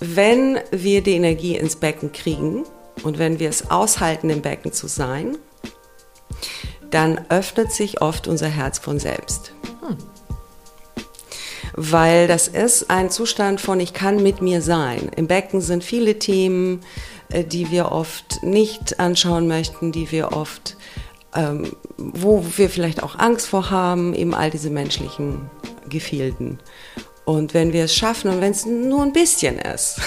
Wenn wir die Energie ins Becken kriegen und wenn wir es aushalten, im Becken zu sein, dann öffnet sich oft unser Herz von selbst. Hm. Weil das ist ein Zustand von, ich kann mit mir sein. Im Becken sind viele Themen, äh, die wir oft nicht anschauen möchten, die wir oft, ähm, wo wir vielleicht auch Angst vor haben, eben all diese menschlichen Gefilden. Und wenn wir es schaffen und wenn es nur ein bisschen ist,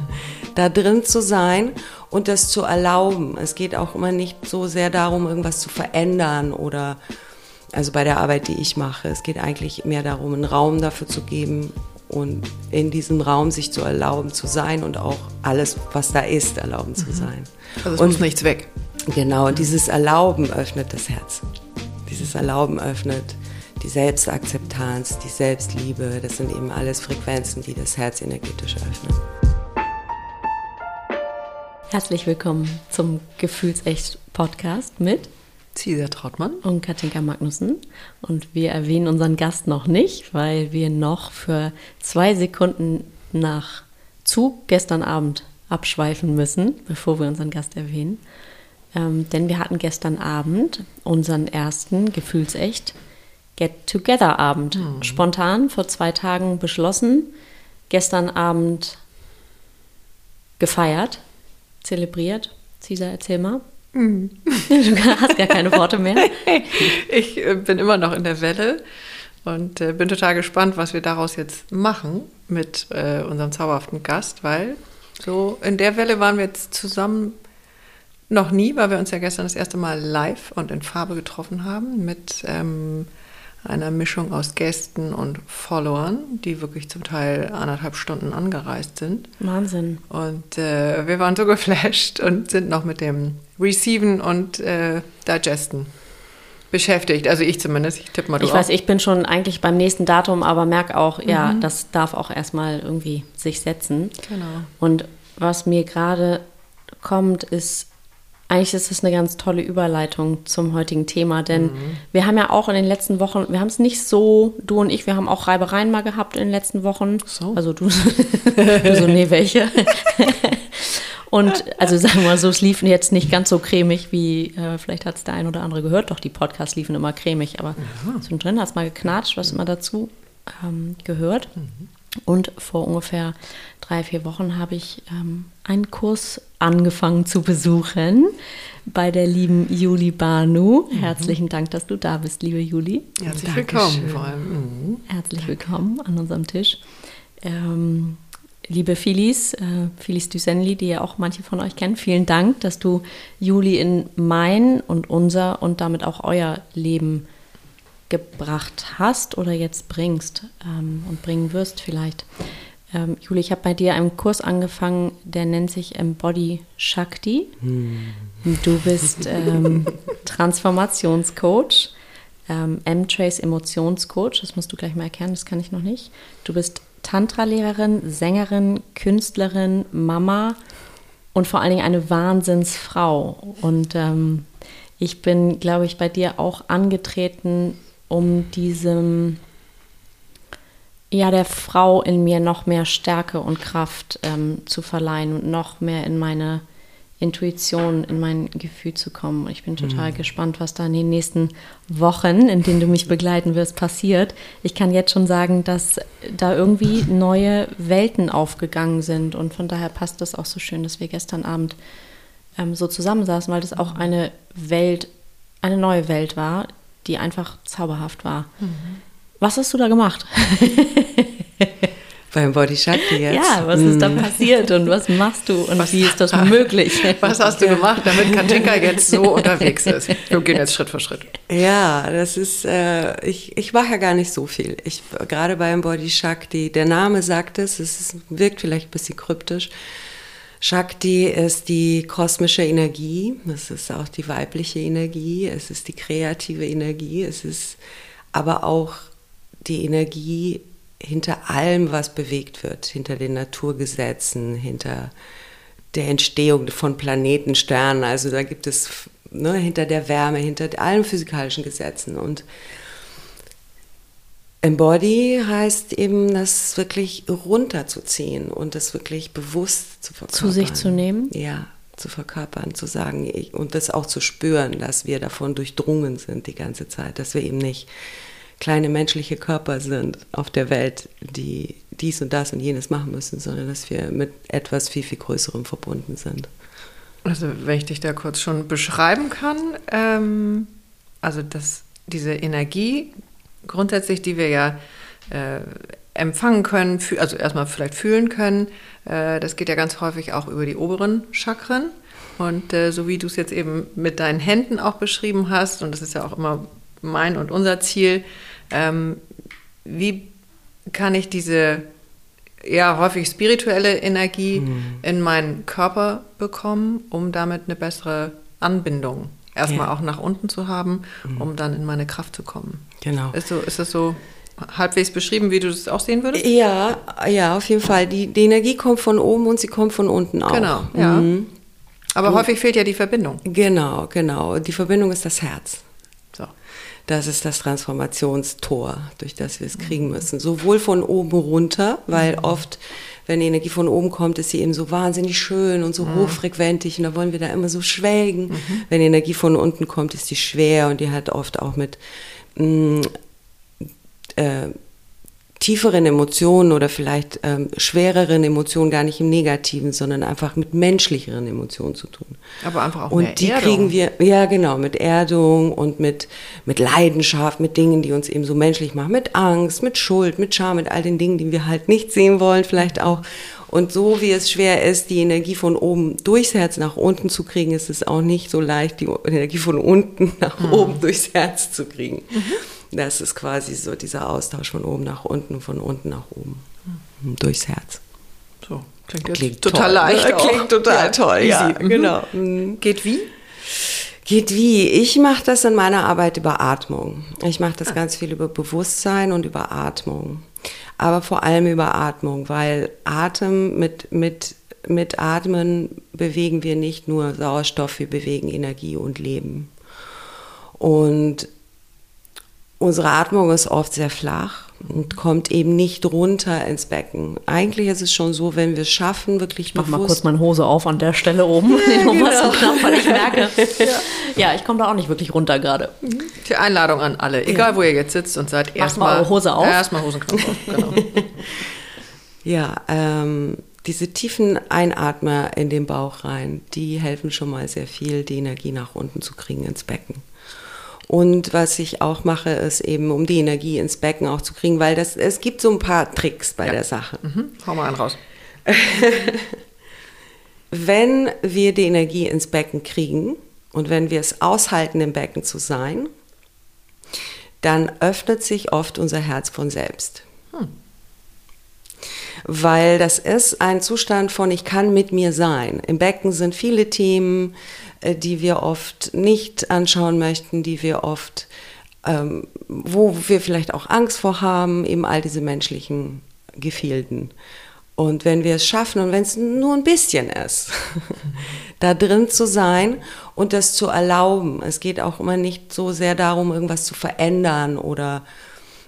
da drin zu sein und das zu erlauben. Es geht auch immer nicht so sehr darum, irgendwas zu verändern oder, also bei der Arbeit, die ich mache, es geht eigentlich mehr darum, einen Raum dafür zu geben und in diesem Raum sich zu erlauben zu sein und auch alles, was da ist, erlauben zu mhm. sein. Also es und, muss nichts weg. Genau, und dieses Erlauben öffnet das Herz. Dieses Erlauben öffnet die Selbstakzeptanz, die Selbstliebe, das sind eben alles Frequenzen, die das Herz energetisch öffnen. Herzlich willkommen zum Gefühlsecht Podcast mit Cesar Trautmann und Katinka Magnussen. Und wir erwähnen unseren Gast noch nicht, weil wir noch für zwei Sekunden nach Zug gestern Abend abschweifen müssen, bevor wir unseren Gast erwähnen. Ähm, denn wir hatten gestern Abend unseren ersten Gefühlsecht Get-Together-Abend. Mhm. Spontan vor zwei Tagen beschlossen, gestern Abend gefeiert, zelebriert. Cesar, erzähl mal. Mhm. Du hast gar keine Worte mehr. Ich äh, bin immer noch in der Welle und äh, bin total gespannt, was wir daraus jetzt machen mit äh, unserem zauberhaften Gast, weil so in der Welle waren wir jetzt zusammen noch nie, weil wir uns ja gestern das erste Mal live und in Farbe getroffen haben mit ähm, einer Mischung aus Gästen und Followern, die wirklich zum Teil anderthalb Stunden angereist sind. Wahnsinn. Und äh, wir waren so geflasht und sind noch mit dem Receiven und äh, Digesten beschäftigt. Also ich zumindest. Ich tippe mal du Ich auch. weiß, ich bin schon eigentlich beim nächsten Datum, aber merke auch, mhm. ja, das darf auch erstmal irgendwie sich setzen. Genau. Und was mir gerade kommt, ist eigentlich ist das eine ganz tolle Überleitung zum heutigen Thema, denn mhm. wir haben ja auch in den letzten Wochen, wir haben es nicht so, du und ich, wir haben auch Reibereien mal gehabt in den letzten Wochen. So. Also du, du so, nee, welche? und also sagen wir mal so, es lief jetzt nicht ganz so cremig, wie äh, vielleicht hat es der ein oder andere gehört, doch die Podcasts liefen immer cremig, aber ja. zwischendrin hat es mal geknatscht, was immer dazu ähm, gehört. Mhm. Und vor ungefähr drei, vier Wochen habe ich ähm, einen Kurs angefangen zu besuchen bei der lieben Juli Banu. Mhm. Herzlichen Dank, dass du da bist, liebe Juli. Herzlich Dankeschön. willkommen vor allem. Mhm. Herzlich Danke. willkommen an unserem Tisch. Ähm, liebe Phyllis, äh, Phyllis Dusenli, die ja auch manche von euch kennen, vielen Dank, dass du Juli in mein und unser und damit auch euer Leben gebracht hast oder jetzt bringst ähm, und bringen wirst vielleicht. Ähm, Juli, ich habe bei dir einen Kurs angefangen, der nennt sich Embody Shakti. Hm. Du bist ähm, Transformationscoach, ähm, M-Trace Emotionscoach, das musst du gleich mal erklären, das kann ich noch nicht. Du bist Tantra-Lehrerin, Sängerin, Künstlerin, Mama und vor allen Dingen eine Wahnsinnsfrau. Und ähm, ich bin, glaube ich, bei dir auch angetreten, um diesem, ja, der Frau in mir noch mehr Stärke und Kraft ähm, zu verleihen und noch mehr in meine Intuition, in mein Gefühl zu kommen. Ich bin total mhm. gespannt, was da in den nächsten Wochen, in denen du mich begleiten wirst, passiert. Ich kann jetzt schon sagen, dass da irgendwie neue Welten aufgegangen sind und von daher passt es auch so schön, dass wir gestern Abend ähm, so zusammensaßen, weil das auch eine Welt, eine neue Welt war, die einfach zauberhaft war. Mhm. Was hast du da gemacht? Beim Body Shakti jetzt? Ja, was ist da mhm. passiert und was machst du und was, wie ist das möglich? Was hast du gemacht, damit Katinka jetzt so unterwegs ist? Wir gehen jetzt Schritt für Schritt. Ja, das ist, äh, ich, ich mache ja gar nicht so viel. Ich, gerade beim Body Shakti, der Name sagt es, es ist, wirkt vielleicht ein bisschen kryptisch. Shakti ist die kosmische Energie, es ist auch die weibliche Energie, es ist die kreative Energie, es ist aber auch die Energie hinter allem, was bewegt wird, hinter den Naturgesetzen, hinter der Entstehung von Planeten, Sternen. Also da gibt es ne, hinter der Wärme, hinter allen physikalischen Gesetzen. Und Embody heißt eben, das wirklich runterzuziehen und das wirklich bewusst zu verkörpern. Zu sich zu nehmen? Ja, zu verkörpern, zu sagen ich, und das auch zu spüren, dass wir davon durchdrungen sind die ganze Zeit, dass wir eben nicht kleine menschliche Körper sind auf der Welt, die dies und das und jenes machen müssen, sondern dass wir mit etwas viel, viel Größerem verbunden sind. Also wenn ich dich da kurz schon beschreiben kann, ähm, also dass diese Energie grundsätzlich, die wir ja äh, empfangen können, also erstmal vielleicht fühlen können, äh, das geht ja ganz häufig auch über die oberen Chakren. Und äh, so wie du es jetzt eben mit deinen Händen auch beschrieben hast, und das ist ja auch immer mein und unser Ziel, ähm, wie kann ich diese ja häufig spirituelle Energie mhm. in meinen Körper bekommen, um damit eine bessere Anbindung erstmal ja. auch nach unten zu haben, mhm. um dann in meine Kraft zu kommen. Genau. Ist, so, ist das so halbwegs beschrieben, wie du das auch sehen würdest? Ja, ja, auf jeden Fall. Die, die Energie kommt von oben und sie kommt von unten auch. Genau, ja. Mhm. Aber und, häufig fehlt ja die Verbindung. Genau, genau. Die Verbindung ist das Herz. So. Das ist das Transformationstor, durch das wir es kriegen müssen. Sowohl von oben runter, weil mhm. oft, wenn die Energie von oben kommt, ist sie eben so wahnsinnig schön und so mhm. hochfrequentig und da wollen wir da immer so schwelgen. Mhm. Wenn die Energie von unten kommt, ist die schwer und die hat oft auch mit mh, mm, äh, tieferen Emotionen oder vielleicht ähm, schwereren Emotionen gar nicht im Negativen, sondern einfach mit menschlicheren Emotionen zu tun. Aber einfach auch und mehr die Erdung. kriegen wir ja genau mit Erdung und mit mit Leidenschaft, mit Dingen, die uns eben so menschlich machen, mit Angst, mit Schuld, mit Scham, mit all den Dingen, die wir halt nicht sehen wollen, vielleicht auch. Und so wie es schwer ist, die Energie von oben durchs Herz nach unten zu kriegen, ist es auch nicht so leicht, die Energie von unten nach hm. oben durchs Herz zu kriegen. Mhm. Das ist quasi so dieser Austausch von oben nach unten, von unten nach oben, mhm. durchs Herz. So, klingt, klingt total toll, leicht. Ne? Klingt total ja, toll, ja, mhm. genau. Mhm. Geht wie? Geht wie? Ich mache das in meiner Arbeit über Atmung. Ich mache das ah. ganz viel über Bewusstsein und über Atmung. Aber vor allem über Atmung, weil Atem mit, mit, mit Atmen bewegen wir nicht nur Sauerstoff, wir bewegen Energie und Leben. Und Unsere Atmung ist oft sehr flach und kommt eben nicht runter ins Becken. Eigentlich ist es schon so, wenn wir es schaffen, wirklich ich mach bewusst... mal kurz meine Hose auf an der Stelle oben. Ja, genau. so knapp, weil ich merke, ja, ja ich komme da auch nicht wirklich runter gerade. Die Einladung an alle, egal ja. wo ihr jetzt sitzt und seid, erstmal eure Hose auf. Erstmal Hosenknopf auf, genau. ja, ähm, diese tiefen Einatmer in den Bauch rein, die helfen schon mal sehr viel, die Energie nach unten zu kriegen ins Becken. Und was ich auch mache, ist eben, um die Energie ins Becken auch zu kriegen, weil das, es gibt so ein paar Tricks bei ja. der Sache. Mhm. Hau mal einen raus. wenn wir die Energie ins Becken kriegen und wenn wir es aushalten, im Becken zu sein, dann öffnet sich oft unser Herz von selbst. Hm. Weil das ist ein Zustand von, ich kann mit mir sein. Im Becken sind viele Themen, die wir oft nicht anschauen möchten, die wir oft, ähm, wo wir vielleicht auch Angst vor haben, eben all diese menschlichen Gefilden. Und wenn wir es schaffen und wenn es nur ein bisschen ist, da drin zu sein und das zu erlauben. Es geht auch immer nicht so sehr darum, irgendwas zu verändern oder,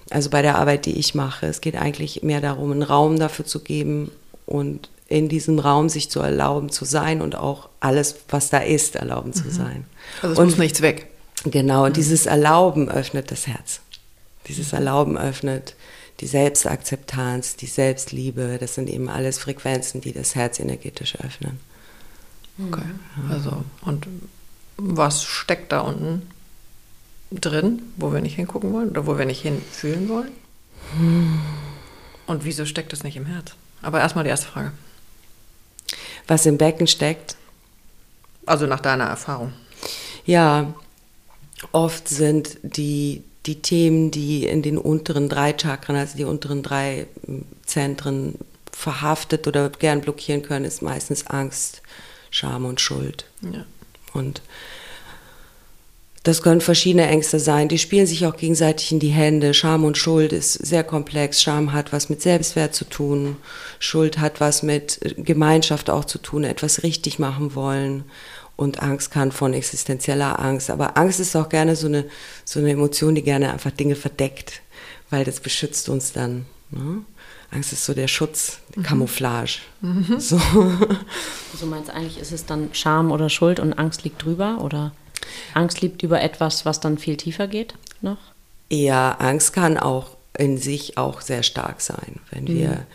also bei der Arbeit, die ich mache, es geht eigentlich mehr darum, einen Raum dafür zu geben und in diesem Raum sich zu erlauben zu sein und auch alles, was da ist, erlauben zu mhm. sein. Also es und, muss nichts weg. Genau, und mhm. dieses Erlauben öffnet das Herz. Dieses Erlauben öffnet die Selbstakzeptanz, die Selbstliebe. Das sind eben alles Frequenzen, die das Herz energetisch öffnen. Okay, also und was steckt da unten drin, wo wir nicht hingucken wollen oder wo wir nicht hinfühlen wollen? Hm. Und wieso steckt das nicht im Herz? Aber erstmal die erste Frage was im Becken steckt? Also nach deiner Erfahrung. Ja, oft sind die, die Themen, die in den unteren drei Chakren, also die unteren drei hm, Zentren verhaftet oder gern blockieren können, ist meistens Angst, Scham und Schuld. Ja. Und das können verschiedene Ängste sein. Die spielen sich auch gegenseitig in die Hände. Scham und Schuld ist sehr komplex. Scham hat was mit Selbstwert zu tun. Schuld hat was mit Gemeinschaft auch zu tun, etwas richtig machen wollen. Und Angst kann von existenzieller Angst. Aber Angst ist auch gerne so eine, so eine Emotion, die gerne einfach Dinge verdeckt. weil das beschützt uns dann. Ne? Angst ist so der Schutz, die Camouflage. Mhm. So. Also meinst eigentlich ist es dann Scham oder Schuld und Angst liegt drüber oder Angst liegt über etwas, was dann viel tiefer geht noch? Ja, Angst kann auch in sich auch sehr stark sein, wenn mhm. wir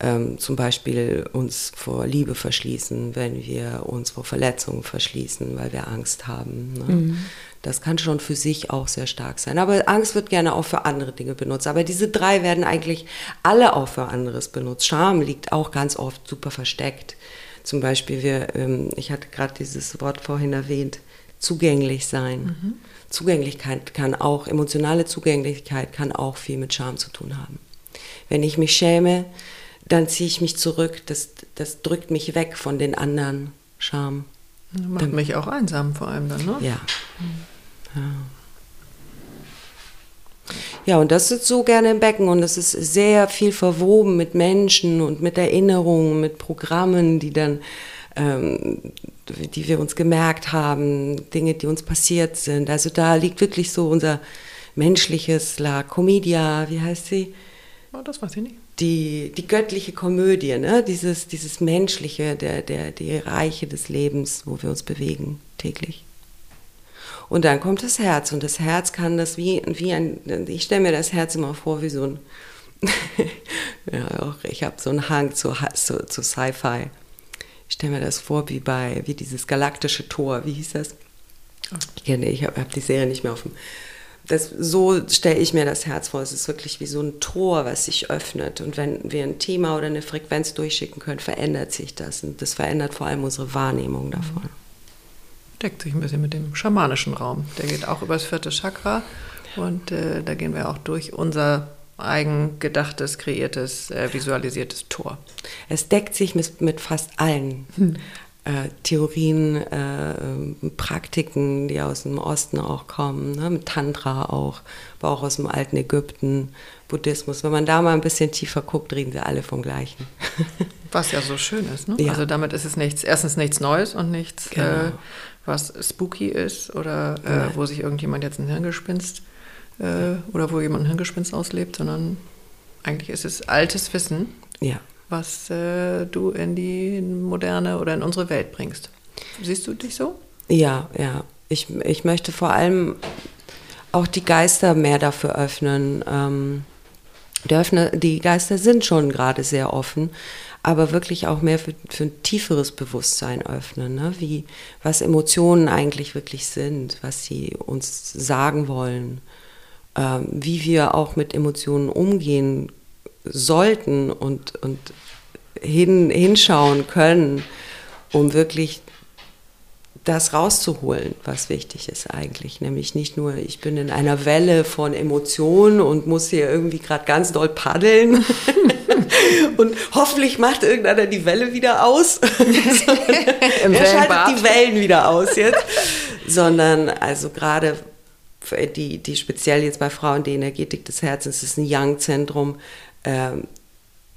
ähm, zum Beispiel uns vor Liebe verschließen, wenn wir uns vor Verletzungen verschließen, weil wir Angst haben. Ne? Mhm. Das kann schon für sich auch sehr stark sein. Aber Angst wird gerne auch für andere Dinge benutzt. Aber diese drei werden eigentlich alle auch für anderes benutzt. Scham liegt auch ganz oft super versteckt. Zum Beispiel, wir, ähm, ich hatte gerade dieses Wort vorhin erwähnt, zugänglich sein. Mhm. Zugänglichkeit kann auch, emotionale Zugänglichkeit kann auch viel mit Scham zu tun haben. Wenn ich mich schäme, dann ziehe ich mich zurück. Das, das drückt mich weg von den anderen. Scham. Macht dann, mich auch einsam vor allem dann, ne? Ja. ja. Ja, und das sitzt so gerne im Becken und es ist sehr viel verwoben mit Menschen und mit Erinnerungen, mit Programmen, die dann, ähm, die wir uns gemerkt haben, Dinge, die uns passiert sind. Also da liegt wirklich so unser menschliches La Comedia, wie heißt sie? Oh, das weiß ich nicht die, die göttliche Komödie, ne? dieses, dieses Menschliche, der, der, die Reiche des Lebens, wo wir uns bewegen täglich. Und dann kommt das Herz und das Herz kann das wie, wie ein, ich stelle mir das Herz immer vor wie so ein, ja, auch, ich habe so einen Hang zu, zu, zu Sci-Fi. Stelle mir das vor wie bei, wie dieses galaktische Tor, wie hieß das? Ich kenne, ich habe hab die Serie nicht mehr auf dem das, so stelle ich mir das Herz vor. Es ist wirklich wie so ein Tor, was sich öffnet. Und wenn wir ein Thema oder eine Frequenz durchschicken können, verändert sich das. Und das verändert vor allem unsere Wahrnehmung davon. Deckt sich ein bisschen mit dem schamanischen Raum. Der geht auch über das vierte Chakra. Und äh, da gehen wir auch durch unser eigen gedachtes, kreiertes, äh, visualisiertes Tor. Es deckt sich mit, mit fast allen. Hm äh, Theorien, äh, Praktiken, die aus dem Osten auch kommen, ne? mit Tantra auch, aber auch aus dem alten Ägypten, Buddhismus. Wenn man da mal ein bisschen tiefer guckt, reden sie alle vom Gleichen. Was ja so schön ist, ne? Ja. Also damit ist es nichts, erstens nichts Neues und nichts, genau. äh, was spooky ist oder äh, wo sich irgendjemand jetzt ein Hirngespinst äh, oder wo jemand ein Hirngespinst auslebt, sondern eigentlich ist es altes Wissen. Ja was äh, du in die moderne oder in unsere Welt bringst. Siehst du dich so? Ja, ja. Ich, ich möchte vor allem auch die Geister mehr dafür öffnen. Ähm, die, Öffner, die Geister sind schon gerade sehr offen, aber wirklich auch mehr für, für ein tieferes Bewusstsein öffnen, ne? wie, was Emotionen eigentlich wirklich sind, was sie uns sagen wollen, ähm, wie wir auch mit Emotionen umgehen sollten und, und hin, hinschauen können, um wirklich das rauszuholen, was wichtig ist eigentlich. Nämlich nicht nur, ich bin in einer Welle von Emotionen und muss hier irgendwie gerade ganz doll paddeln und hoffentlich macht irgendeiner die Welle wieder aus. er schaltet die Wellen wieder aus jetzt. Sondern also gerade die, die speziell jetzt bei Frauen die Energetik des Herzens ist ein Young-Zentrum, ähm,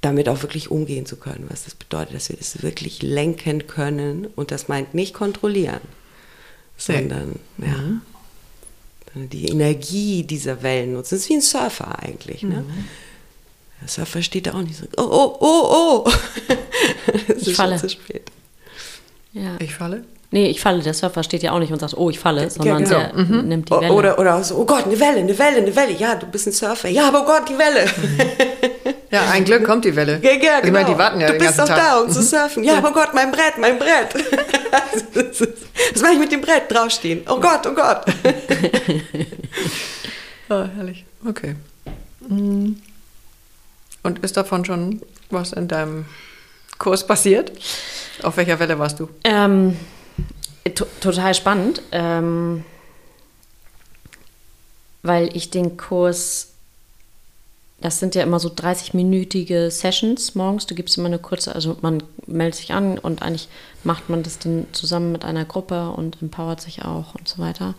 damit auch wirklich umgehen zu können. Was das bedeutet, dass wir das wirklich lenken können und das meint nicht kontrollieren, sondern ja. ja die Energie dieser Wellen nutzen. Das ist wie ein Surfer eigentlich. Ne? Mhm. Der Surfer steht da auch nicht so, oh, oh, oh, oh. ich falle. zu spät. Ja. Ich falle? Nee, ich falle. Der Surfer steht ja auch nicht und sagt, oh, ich falle, sondern genau. der mhm. nimmt die Welle. Oder, oder so, oh Gott, eine Welle, eine Welle, eine Welle. Ja, du bist ein Surfer. Ja, aber oh Gott, die Welle. Mhm. Ja, ein Glück kommt die Welle. Ja, ja, genau. Ich meine, die warten ja du den ganzen Tag. Du bist doch da, um zu surfen. Ja, aber oh Gott, mein Brett, mein Brett. Was mache ich mit dem Brett draufstehen? Oh Gott, oh Gott. oh, herrlich. Okay. Mhm. Und ist davon schon was in deinem Kurs passiert? Auf welcher Welle warst du? Ähm, total spannend, ähm, weil ich den Kurs, das sind ja immer so 30-minütige Sessions morgens, du gibst immer eine kurze, also man meldet sich an und eigentlich macht man das dann zusammen mit einer Gruppe und empowert sich auch und so weiter.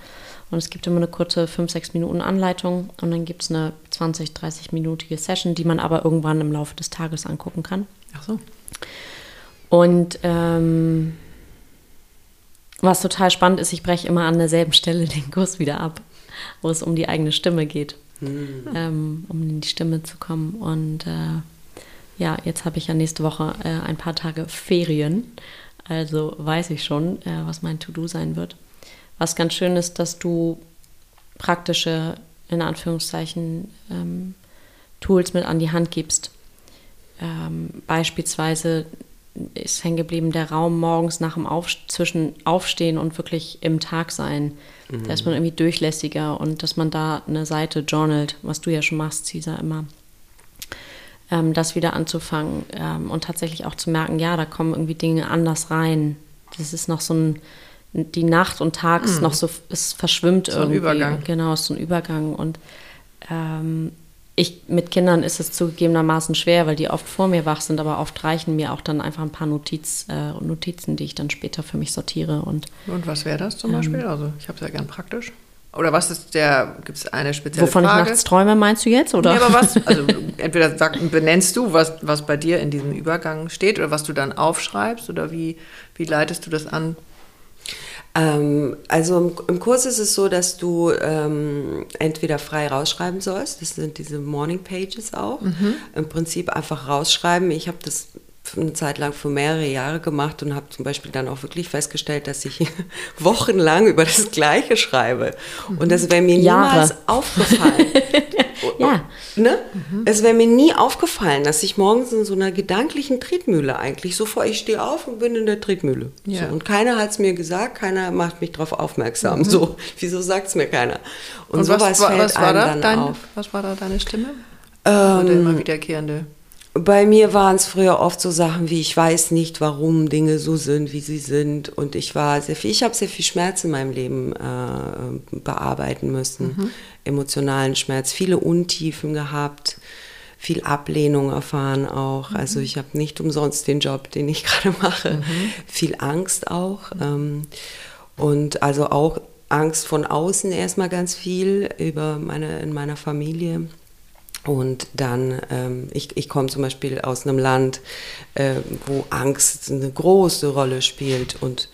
Und es gibt immer eine kurze 5-6 Minuten Anleitung und dann gibt es eine 20-, 30-minütige Session, die man aber irgendwann im Laufe des Tages angucken kann. Ach so. Und ähm, was total spannend ist, ich breche immer an derselben Stelle den Kurs wieder ab, wo es um die eigene Stimme geht. mhm. ähm, um in die Stimme zu kommen. Und äh, ja, jetzt habe ich ja nächste Woche äh, ein paar Tage Ferien. Also weiß ich schon, äh, was mein To-Do sein wird. Was ganz schön ist, dass du praktische, in Anführungszeichen, ähm, Tools mit an die Hand gibst. Ähm, beispielsweise ist hängen geblieben der Raum morgens nach dem Auf, zwischen Aufstehen und wirklich im Tag sein. Mhm. Da ist man irgendwie durchlässiger und dass man da eine Seite journalt, was du ja schon machst, Cesar, immer. Ähm, das wieder anzufangen ähm, und tatsächlich auch zu merken, ja, da kommen irgendwie Dinge anders rein. Das ist noch so ein, die Nacht und Tag ist mhm. noch so, es verschwimmt so irgendwie. Ein Übergang. Genau, ist so ein Übergang und ähm, ich, mit Kindern ist es zugegebenermaßen schwer, weil die oft vor mir wach sind, aber oft reichen mir auch dann einfach ein paar Notiz, äh, Notizen, die ich dann später für mich sortiere. Und, und was wäre das zum ähm, Beispiel? Also ich habe es ja gern praktisch. Oder was ist der, gibt es eine spezielle Wovon Frage? ich nachts träume, meinst du jetzt? Oder? Nee, aber was, also entweder sag, benennst du, was, was bei dir in diesem Übergang steht oder was du dann aufschreibst oder wie, wie leitest du das an? Ähm, also im, im, Kurs ist es so, dass du ähm, entweder frei rausschreiben sollst, das sind diese Morning Pages auch, mhm. im Prinzip einfach rausschreiben. Ich habe das eine Zeit lang für mehrere Jahre gemacht und habe zum Beispiel dann auch wirklich festgestellt, dass ich wochenlang über das Gleiche schreibe. Und das wäre mir niemals Jahre. aufgefallen. ja. Ne? Mhm. Es wäre mir nie aufgefallen, dass ich morgens in so einer gedanklichen Tretmühle eigentlich so vor, ich stehe auf und bin in der Tretmühle. Ja. So, und keiner hat es mir gesagt, keiner macht mich darauf aufmerksam. Mhm. So, wieso sagt es mir keiner? Und, und sowas fällt was war einem da dann dein, auf. Was war da deine Stimme? Ähm, Oder immer wiederkehrende? Bei mir waren es früher oft so Sachen wie, ich weiß nicht, warum Dinge so sind, wie sie sind. Und ich war sehr viel, ich habe sehr viel Schmerz in meinem Leben äh, bearbeiten müssen. Mhm. Emotionalen Schmerz, viele Untiefen gehabt, viel Ablehnung erfahren auch. Mhm. Also ich habe nicht umsonst den Job, den ich gerade mache. Mhm. Viel Angst auch. Ähm, und also auch Angst von außen erstmal ganz viel über meine, in meiner Familie. Und dann, ähm, ich, ich komme zum Beispiel aus einem Land, äh, wo Angst eine große Rolle spielt. Und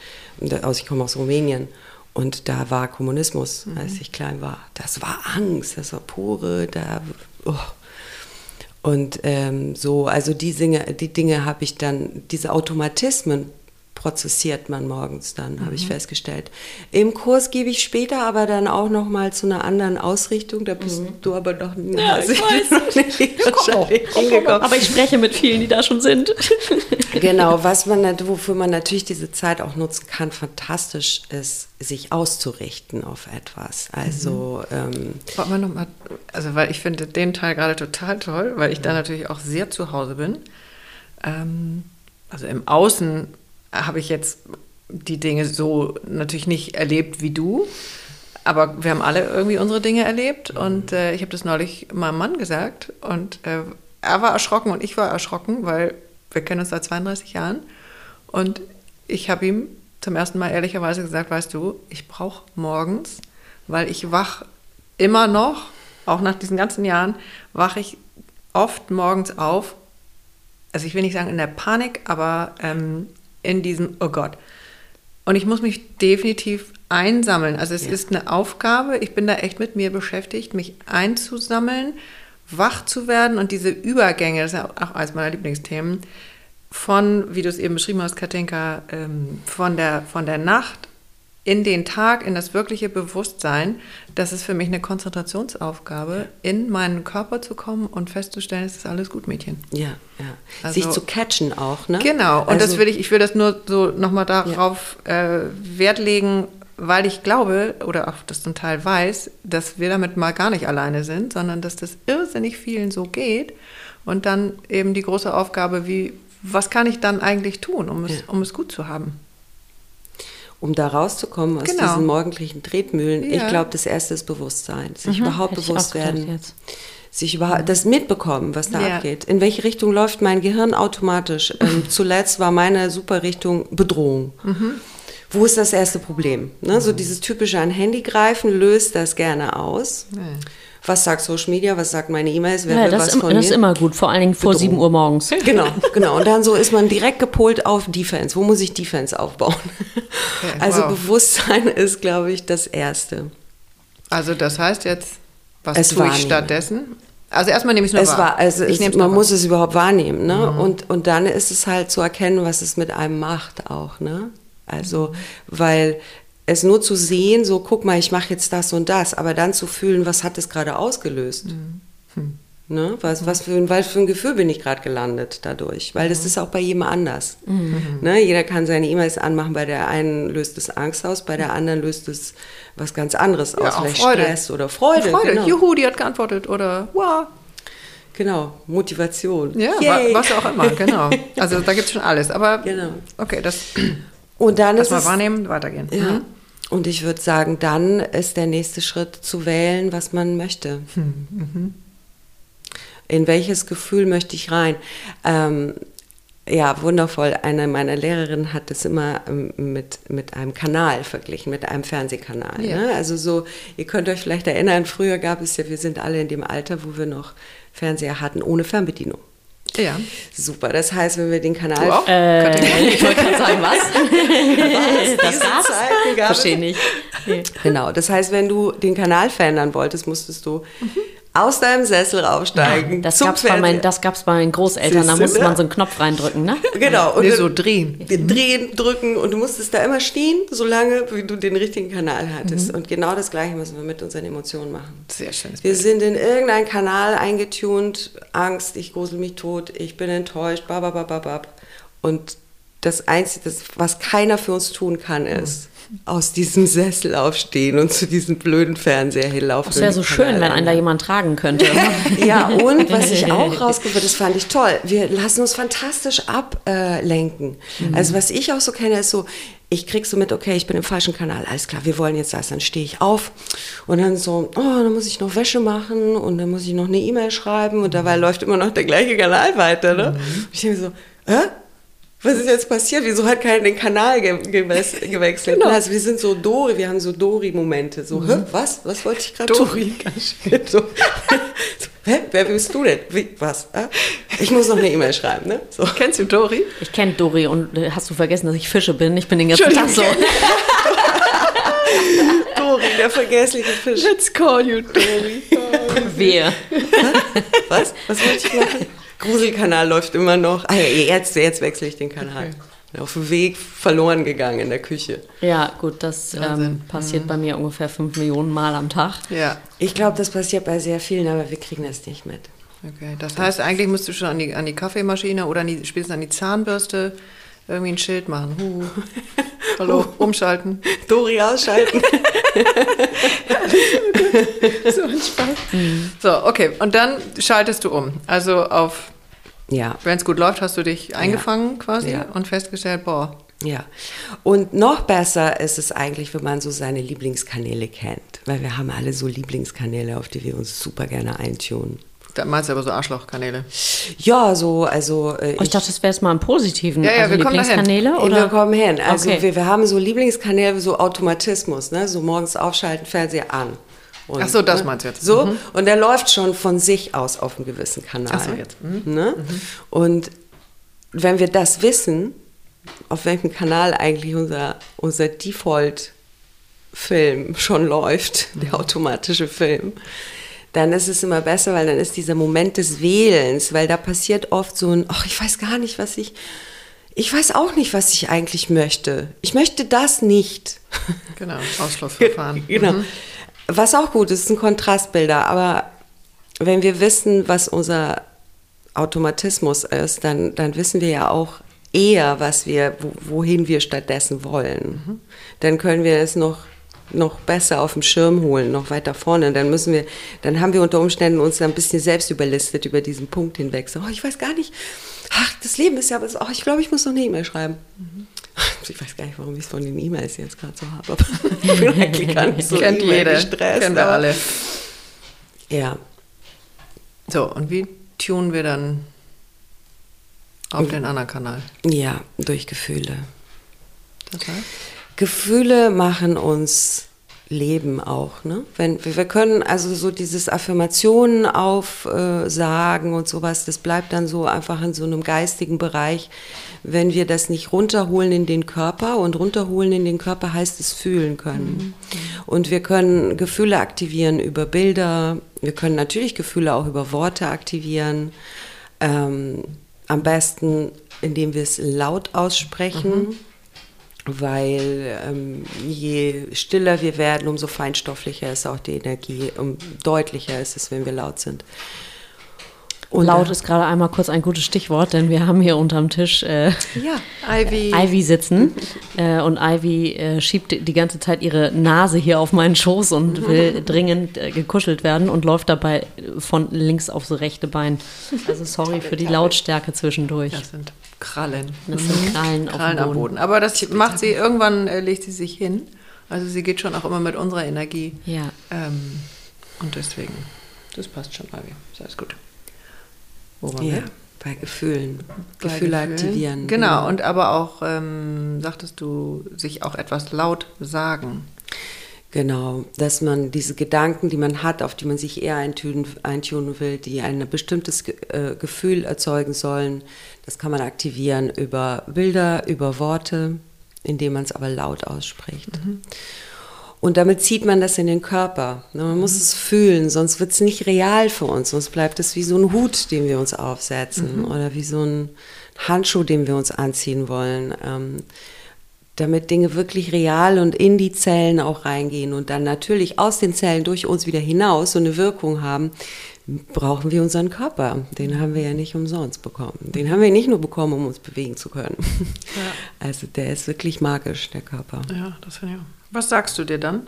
also ich komme aus Rumänien. Und da war Kommunismus, mhm. als ich klein war. Das war Angst, das war pure, da. Oh. Und ähm, so, also die Dinge, die Dinge habe ich dann, diese Automatismen prozessiert man morgens dann, mhm. habe ich festgestellt. Im Kurs gebe ich später aber dann auch noch mal zu einer anderen Ausrichtung. Da bist mhm. du aber noch, ja, ich weiß. noch nicht wahrscheinlich hingekommen. Aber ich spreche mit vielen, die da schon sind. genau, was man, wofür man natürlich diese Zeit auch nutzen kann, fantastisch ist, sich auszurichten auf etwas. Also mhm. ähm, man noch mal, also weil ich finde den Teil gerade total toll, weil ich da natürlich auch sehr zu Hause bin. Ähm, also im Außen habe ich jetzt die Dinge so natürlich nicht erlebt wie du. Aber wir haben alle irgendwie unsere Dinge erlebt und äh, ich habe das neulich meinem Mann gesagt und äh, er war erschrocken und ich war erschrocken, weil wir kennen uns seit 32 Jahren und ich habe ihm zum ersten Mal ehrlicherweise gesagt, weißt du, ich brauche morgens, weil ich wach immer noch, auch nach diesen ganzen Jahren, wache ich oft morgens auf. Also ich will nicht sagen in der Panik, aber ähm, in diesem, oh Gott. Und ich muss mich definitiv einsammeln. Also es ja. ist eine Aufgabe, ich bin da echt mit mir beschäftigt, mich einzusammeln, wach zu werden und diese Übergänge, das ist ja auch eines meiner Lieblingsthemen, von, wie du es eben beschrieben hast, Katinka, ähm, von, der, von der Nacht in den Tag, in das wirkliche Bewusstsein, das ist für mich eine Konzentrationsaufgabe, in meinen Körper zu kommen und festzustellen, es ist alles gut, Mädchen. Ja, ja. Also, Sich zu catchen auch, ne? Genau, und also, das will ich, ich will das nur so nochmal darauf ja. äh, Wert legen, weil ich glaube, oder auch das zum Teil weiß, dass wir damit mal gar nicht alleine sind, sondern dass das irrsinnig vielen so geht. Und dann eben die große Aufgabe, wie, was kann ich dann eigentlich tun, um es, ja. um es gut zu haben? Um da rauszukommen aus genau. diesen morgendlichen Tretmühlen, ja. ich glaube, das erste ist Bewusstsein, sich mhm, überhaupt bewusst werden, sich überhaupt das mitbekommen, was da ja. abgeht. In welche Richtung läuft mein Gehirn automatisch? Ähm, zuletzt war meine super Richtung Bedrohung. Mhm. Wo ist das erste Problem? Ne? So mhm. dieses typische an Handy greifen löst das gerne aus. Ja was sagt Social Media, was sagt meine E-Mails, wer ja, will das was im, von das mir. Das ist immer gut, vor allen Dingen vor Bedrohung. 7 Uhr morgens. Genau, genau. Und dann so ist man direkt gepolt auf Defense. Wo muss ich Defense aufbauen? Okay, also wow. Bewusstsein ist, glaube ich, das Erste. Also das heißt jetzt Was Es tue ich stattdessen? Also erstmal nehme ich es nur Es wahr. war, also ich es, man muss wahr. es überhaupt wahrnehmen, ne? Und, und dann ist es halt zu erkennen, was es mit einem macht auch, ne? Also, weil es nur zu sehen, so guck mal, ich mache jetzt das und das, aber dann zu fühlen, was hat es gerade ausgelöst? Ne? Was, was für, ein- was für ein Gefühl bin ich gerade gelandet dadurch? Weil das ist auch bei jedem anders. Ne? Jeder kann seine E-Mails anmachen, bei der einen löst es Angst aus, bei der anderen löst es was ganz anderes aus, Ja, auch vielleicht Freude. Stress oder Freude. Freude. Genau. Juhu, die hat geantwortet. Oder wow. genau, Motivation. Ja, Yay. wa was auch immer, genau. Also da gibt es schon alles. Aber Genau. okay, das Und dann ist es, wahrnehmen, weitergehen. Ja. Mhm. Und ich würde sagen, dann ist der nächste Schritt zu wählen, was man möchte. Hm, In welches Gefühl möchte ich rein? Ähm, ja, wundervoll. Eine meiner Lehrerinnen hat das immer ähm, mit, mit einem Kanal verglichen, mit einem Fernsehkanal. Ja. Ne? Also so, ihr könnt euch vielleicht erinnern, früher gab es ja, wir sind alle in dem Alter, wo wir noch Fernseher hatten ohne Fernbedienung. Ja. Super, das heißt, wenn wir den Kanal auch? Äh, ich wollte gerade sagen, was? das Diese gab's? Zeiten gab es- Verstehe nicht. Nee. Genau, das heißt, wenn du den Kanal verändern wolltest, musstest du aus deinem Sessel raufsteigen. Das zum gab's, bei gab's bei meinen Großeltern, da Siehste, musste ne? man so einen Knopf reindrücken, ne? Genau, und Nee, so drehen. drehen, drücken und du musstest da immer stehen, solange wie du den richtigen Kanal hattest. Mhm. Und genau das Gleiche müssen wir mit unseren Emotionen machen. Sehr schönes Wir Bild. sind in irgendeinen Kanal eingetunt, Angst, ich grusel mich tot, ich bin enttäuscht, bababababab. Und das Einzige, das, was keiner für uns tun kann, ist, aus diesem Sessel aufstehen und zu diesem blöden Fernseher hinlaufen. Es wäre so schön, wenn einen da jemand tragen könnte. Ja, und was ich auch rausgefunden das fand ich toll. Wir lassen uns fantastisch ablenken. Also was ich auch so kenne, ist so, ich krieg so mit, okay, ich bin im falschen Kanal, alles klar, wir wollen jetzt das, dann stehe ich auf und dann so, oh, dann muss ich noch Wäsche machen und dann muss ich noch eine E-Mail schreiben und dabei läuft immer noch der gleiche Kanal weiter, ne? Und ich denke so, hä? Was ist jetzt passiert? Wieso hat keiner den Kanal ge gewechselt? Genau. Also wir sind so Dori, wir haben so Dori-Momente. So, hä, was? Was wollte ich gerade tun? Dori, so, so, hä, wer bist du denn? Wie, was? Äh? Ich muss noch eine E-Mail schreiben, ne? So. Kennst du Dori? Ich kenne Dori und äh, hast du vergessen, dass ich Fische bin? Ich bin den ganzen Tag so. Dori, der vergessliche Fisch. Let's call you Dori. Wehe. Was? Was wollte ich machen? Gruselkanal läuft immer noch. Ah, ja, jetzt, jetzt wechsle ich den Kanal. Auf dem Weg verloren gegangen in der Küche. Ja, gut, das ähm, Wahnsinn. passiert bei mir ungefähr fünf Millionen Mal am Tag. Ja. Ich glaube, das passiert bei sehr vielen, aber wir kriegen das nicht mit. Okay, das heißt, eigentlich musst du schon an die, an die Kaffeemaschine oder an die, spätestens an die Zahnbürste irgendwie ein Schild machen. Huh. Hallo, umschalten. Dori ausschalten. so entspannt. So, okay, und dann schaltest du um. Also auf, Ja. wenn es gut läuft, hast du dich eingefangen quasi Ja. und festgestellt, boah, Ja, und noch besser ist es eigentlich, wenn man so seine Lieblingskanäle kennt, weil wir haben alle so Lieblingskanäle, auf die wir uns super gerne eintunen. da meinst du aber so Arschlochkanäle. Ja, so, also äh, Oh, ich dachte, das wäre jetzt mal im Positiven. Ja, ja, also wir kommen dahin. Lieblingskanäle, Oder? oder? Wir kommen hin. Also Okay. wir, wir haben so Lieblingskanäle, so Automatismus, ne? So morgens aufschalten, Fernseher an. Und, Ach so, das ne? meinst du jetzt. So, Mhm. und der läuft schon von sich aus auf einem gewissen Kanal. Ach so, jetzt. Mhm. Ne? Und wenn wir das wissen, auf welchem Kanal eigentlich unser, unser Default-Film schon läuft, der automatische Film, dann ist es immer besser, weil dann ist dieser Moment des Wählens, weil da passiert oft so ein, ach, ich weiß gar nicht, was ich, ich weiß auch nicht, was ich eigentlich möchte. Ich möchte das nicht. Genau, Ausschlussverfahren. Genau. Mhm. Was auch gut ist, sind Kontrastbilder, aber wenn wir wissen, was unser Automatismus ist, dann, dann wissen wir ja auch eher, was wir, wo, wohin wir stattdessen wollen. Mhm. Dann können wir es noch, noch besser auf dem Schirm holen, noch weiter vorne. Dann müssen wir, dann haben wir unter Umständen uns ein bisschen selbst überlistet über diesen Punkt hinweg. So, oh, ich weiß gar nicht, ach, das Leben ist ja, oh, ich glaube, ich muss noch eine E-Mail schreiben. Mhm. Ich weiß gar nicht, warum ich es von den E-Mails jetzt gerade so habe, aber ich bin eigentlich gar nicht so Kennt jeder, gestresst. kennen wir alle. Ja, So, und wie tunen wir dann auf den anderen Kanal? ja, durch Gefühle. Das heißt? Gefühle machen uns Leben auch, ne? Wenn wir wir können also so dieses Affirmationen aufsagen und sowas, das bleibt dann so einfach in so einem geistigen Bereich, wenn wir das nicht runterholen in den Körper und runterholen in den Körper heißt es fühlen können. Und wir können Gefühle aktivieren über Bilder. Wir können natürlich Gefühle auch über Worte aktivieren. Ähm, am besten, indem wir es laut aussprechen. Mhm weil ähm, je stiller wir werden, umso feinstofflicher ist auch die Energie, um deutlicher ist es, wenn wir laut sind. Und Laut ist gerade einmal kurz ein gutes Stichwort, denn wir haben hier unterm Tisch äh, ja, Ivy. Ivy sitzen. äh, und Ivy äh, schiebt die ganze Zeit ihre Nase hier auf meinen Schoß und will dringend äh, gekuschelt werden und läuft dabei von links aufs rechte Bein. Also sorry für die Lautstärke zwischendurch. Das sind Krallen. Das sind Krallen, Krallen am Boden. Boden. Aber das macht sie, irgendwann äh, legt sie sich hin. Also sie geht schon auch immer mit unserer Energie. Ja. Ähm, und deswegen, das passt schon, Ivy. Ist alles gut. Wo waren ja, wir? Bei Gefühlen. Bei Gefühle Gefühlen. aktivieren. Genau, ja. und aber auch, ähm, sagtest du, sich auch etwas laut sagen. Genau, dass man diese Gedanken, die man hat, auf die man sich eher eintunen, eintunen will, die ein bestimmtes äh, Gefühl erzeugen sollen, das kann man aktivieren über Bilder, über Worte, indem man es aber laut ausspricht. Mhm. Und damit zieht man das in den Körper. Ne, man muss mhm. es fühlen, sonst wird es nicht real für uns. Sonst bleibt es wie so ein Hut, den wir uns aufsetzen mhm. oder wie so ein Handschuh, den wir uns anziehen wollen. Ähm, damit Dinge wirklich real und in die Zellen auch reingehen und dann natürlich aus den Zellen durch uns wieder hinaus so eine Wirkung haben, brauchen wir unseren Körper. Den haben wir ja nicht umsonst bekommen. Den haben wir nicht nur bekommen, um uns bewegen zu können. Ja. Also der ist wirklich magisch, der Körper. Ja, das finde ich auch. Was sagst du dir dann?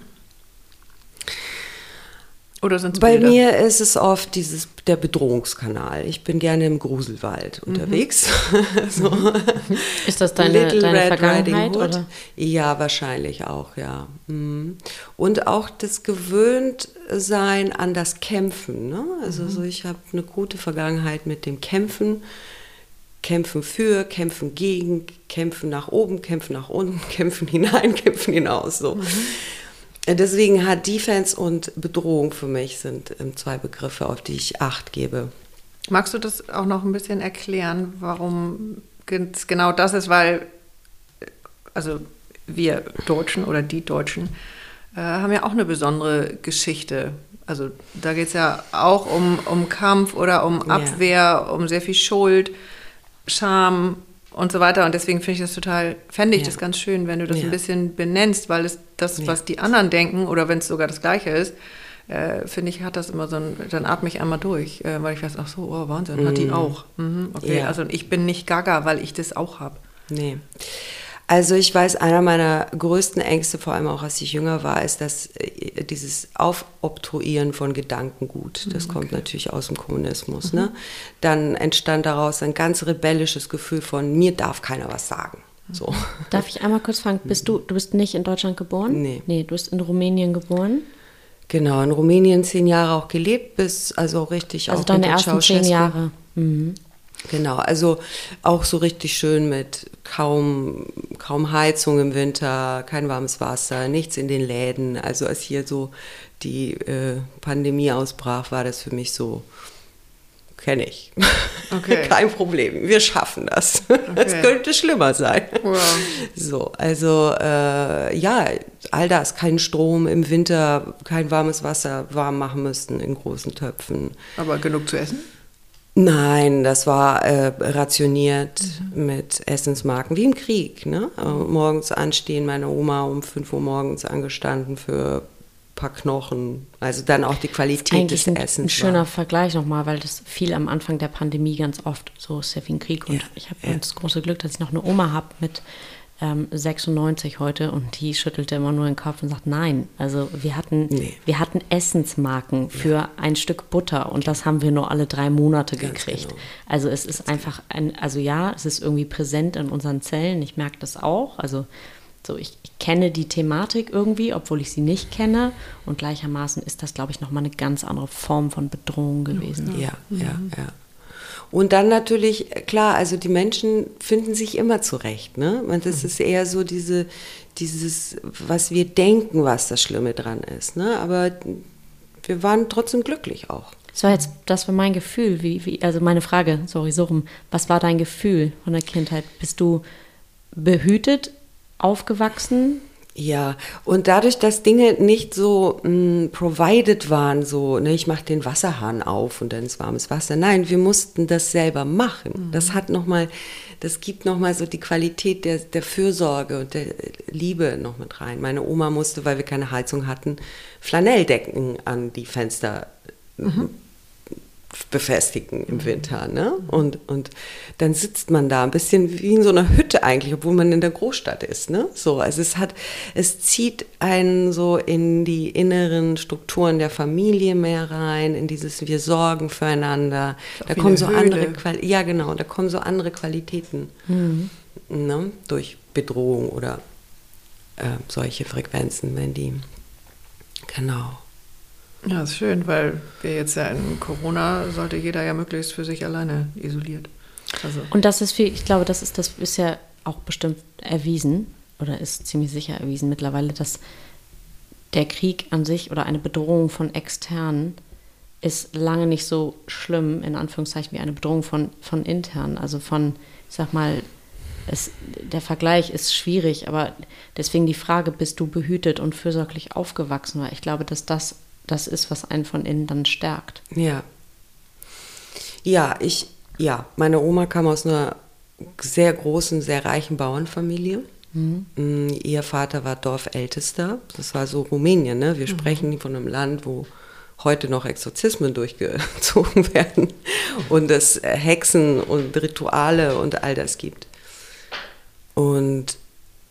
Oder sind Bei Bilder? mir ist es oft dieses, der Bedrohungskanal. Ich bin gerne im Gruselwald mhm. unterwegs. so. Ist das deine, deine Vergangenheit? Oder? Ja, wahrscheinlich auch, ja. Mhm. Und auch das Gewöhntsein an das Kämpfen. Ne? Also mhm. so, ich habe eine gute Vergangenheit mit dem Kämpfen. Kämpfen für, kämpfen gegen, kämpfen nach oben, kämpfen nach unten, kämpfen hinein, kämpfen hinaus. So. Mhm. Deswegen hat Defense und Bedrohung für mich sind ähm, zwei Begriffe, auf die ich Acht gebe. Magst du das auch noch ein bisschen erklären, warum es genau das ist? Weil, also wir Deutschen oder die Deutschen äh, haben ja auch eine besondere Geschichte. Also da geht es ja auch um, um Kampf oder um Abwehr, ja. um sehr viel Schuld, Scham, und so weiter. Und deswegen finde ich das total, fände ich ja. das ganz schön, wenn du das ja. ein bisschen benennst, weil es das, ja. was die anderen denken, oder wenn es sogar das Gleiche ist, äh, finde ich, hat das immer so ein, dann atme ich einmal durch, äh, weil ich weiß, ach so, oh Wahnsinn, mhm. hat die mhm. auch. Mhm, okay, also ich bin nicht gaga, weil ich das auch habe. Nee. Also ich weiß, einer meiner größten Ängste, vor allem auch als ich jünger war, ist, dass äh, dieses Aufobtruieren von Gedankengut, das mhm, okay. kommt natürlich aus dem Kommunismus. Mhm. Ne? Dann entstand daraus ein ganz rebellisches Gefühl von, mir darf keiner was sagen. So. Darf ich einmal kurz fragen, bist du, du bist nicht in Deutschland geboren? Nee. Nee, du bist in Rumänien geboren? Genau, in Rumänien zehn Jahre auch gelebt, bis also richtig also auch deine ersten zehn Jahre. Mhm. Genau, also auch so richtig schön mit kaum, kaum Heizung im Winter, kein warmes Wasser, nichts in den Läden. Also als hier so die äh, Pandemie ausbrach, war das für mich so, kenne ich. Okay. Kein Problem, wir schaffen das. Es okay. könnte schlimmer sein. Wow. So, also äh, ja, all das, kein Strom im Winter, kein warmes Wasser warm machen müssten in großen Töpfen. Aber genug zu essen? Nein, das war äh, rationiert mhm. mit Essensmarken, wie im Krieg. Ne? Äh, morgens anstehen, meine Oma um 5 Uhr morgens angestanden für ein paar Knochen. Also dann auch die Qualität des ein, Essens. Ein schöner war. Vergleich nochmal, weil das fiel am Anfang der Pandemie ganz oft. So ist ja wie ein Krieg. Und ja, ich habe ja. das große Glück, dass ich noch eine Oma habe mit ähm, 96 heute und die schüttelte immer nur den Kopf und sagt, nein, also wir hatten, nee. wir hatten Essensmarken für ja. ein Stück Butter und das haben wir nur alle drei Monate Ganz gekriegt. Genau. Also es ist einfach ein, also ja, es ist irgendwie präsent in unseren Zellen, ich merke das auch, also so, ich, ich, kenne die Thematik irgendwie, obwohl ich sie nicht kenne. Und gleichermaßen ist das, glaube ich, nochmal eine ganz andere Form von Bedrohung gewesen. Ja, ja, ja. ja. Und dann natürlich, klar, also die Menschen finden sich immer zurecht. Ne? Und das mhm. ist eher so diese, dieses, was wir denken, was das Schlimme dran ist. Ne? Aber wir waren trotzdem glücklich auch. Das war jetzt, das war mein Gefühl, wie, wie, also meine Frage, sorry, so rum. Was war dein Gefühl von der Kindheit? Bist du behütet aufgewachsen? Ja, und dadurch, dass Dinge nicht so mh, provided waren, so, ne, ich mache den Wasserhahn auf und dann ist warmes Wasser. Nein, wir mussten das selber machen. Mhm. Das hat noch mal, das gibt nochmal so die Qualität der, der Fürsorge und der Liebe noch mit rein. Meine Oma musste, weil wir keine Heizung hatten, Flanelldecken an die Fenster mhm befestigen im Winter. Ne? Und, und dann sitzt man da ein bisschen wie in so einer Hütte eigentlich, obwohl man in der Großstadt ist. Ne? So, also es hat, es zieht einen so in die inneren Strukturen der Familie mehr rein, in dieses Wir sorgen füreinander. Da kommen so Höhle. andere Qual ja genau, da kommen so andere Qualitäten mhm. ne? durch Bedrohung oder äh, solche Frequenzen, wenn die genau. Ja, ist schön, weil wir jetzt ja in Corona sollte jeder ja möglichst für sich alleine isoliert. Also. Und das ist viel, ich glaube, das ist das ist ja auch bestimmt erwiesen oder ist ziemlich sicher erwiesen mittlerweile, dass der Krieg an sich oder eine Bedrohung von externen ist lange nicht so schlimm, in Anführungszeichen, wie eine Bedrohung von, von intern. Also von, ich sag mal, es, der Vergleich ist schwierig, aber deswegen die Frage, bist du behütet und fürsorglich aufgewachsen? Weil ich glaube, dass das das ist, was einen von innen dann stärkt. Ja. Ja, ich, ja, meine Oma kam aus einer sehr großen, sehr reichen Bauernfamilie. Mhm. Mm, ihr Vater war Dorfältester. Das war so Rumänien, ne? Wir mhm. sprechen von einem Land, wo heute noch Exorzismen durchgezogen werden und es Hexen und Rituale und all das gibt. Und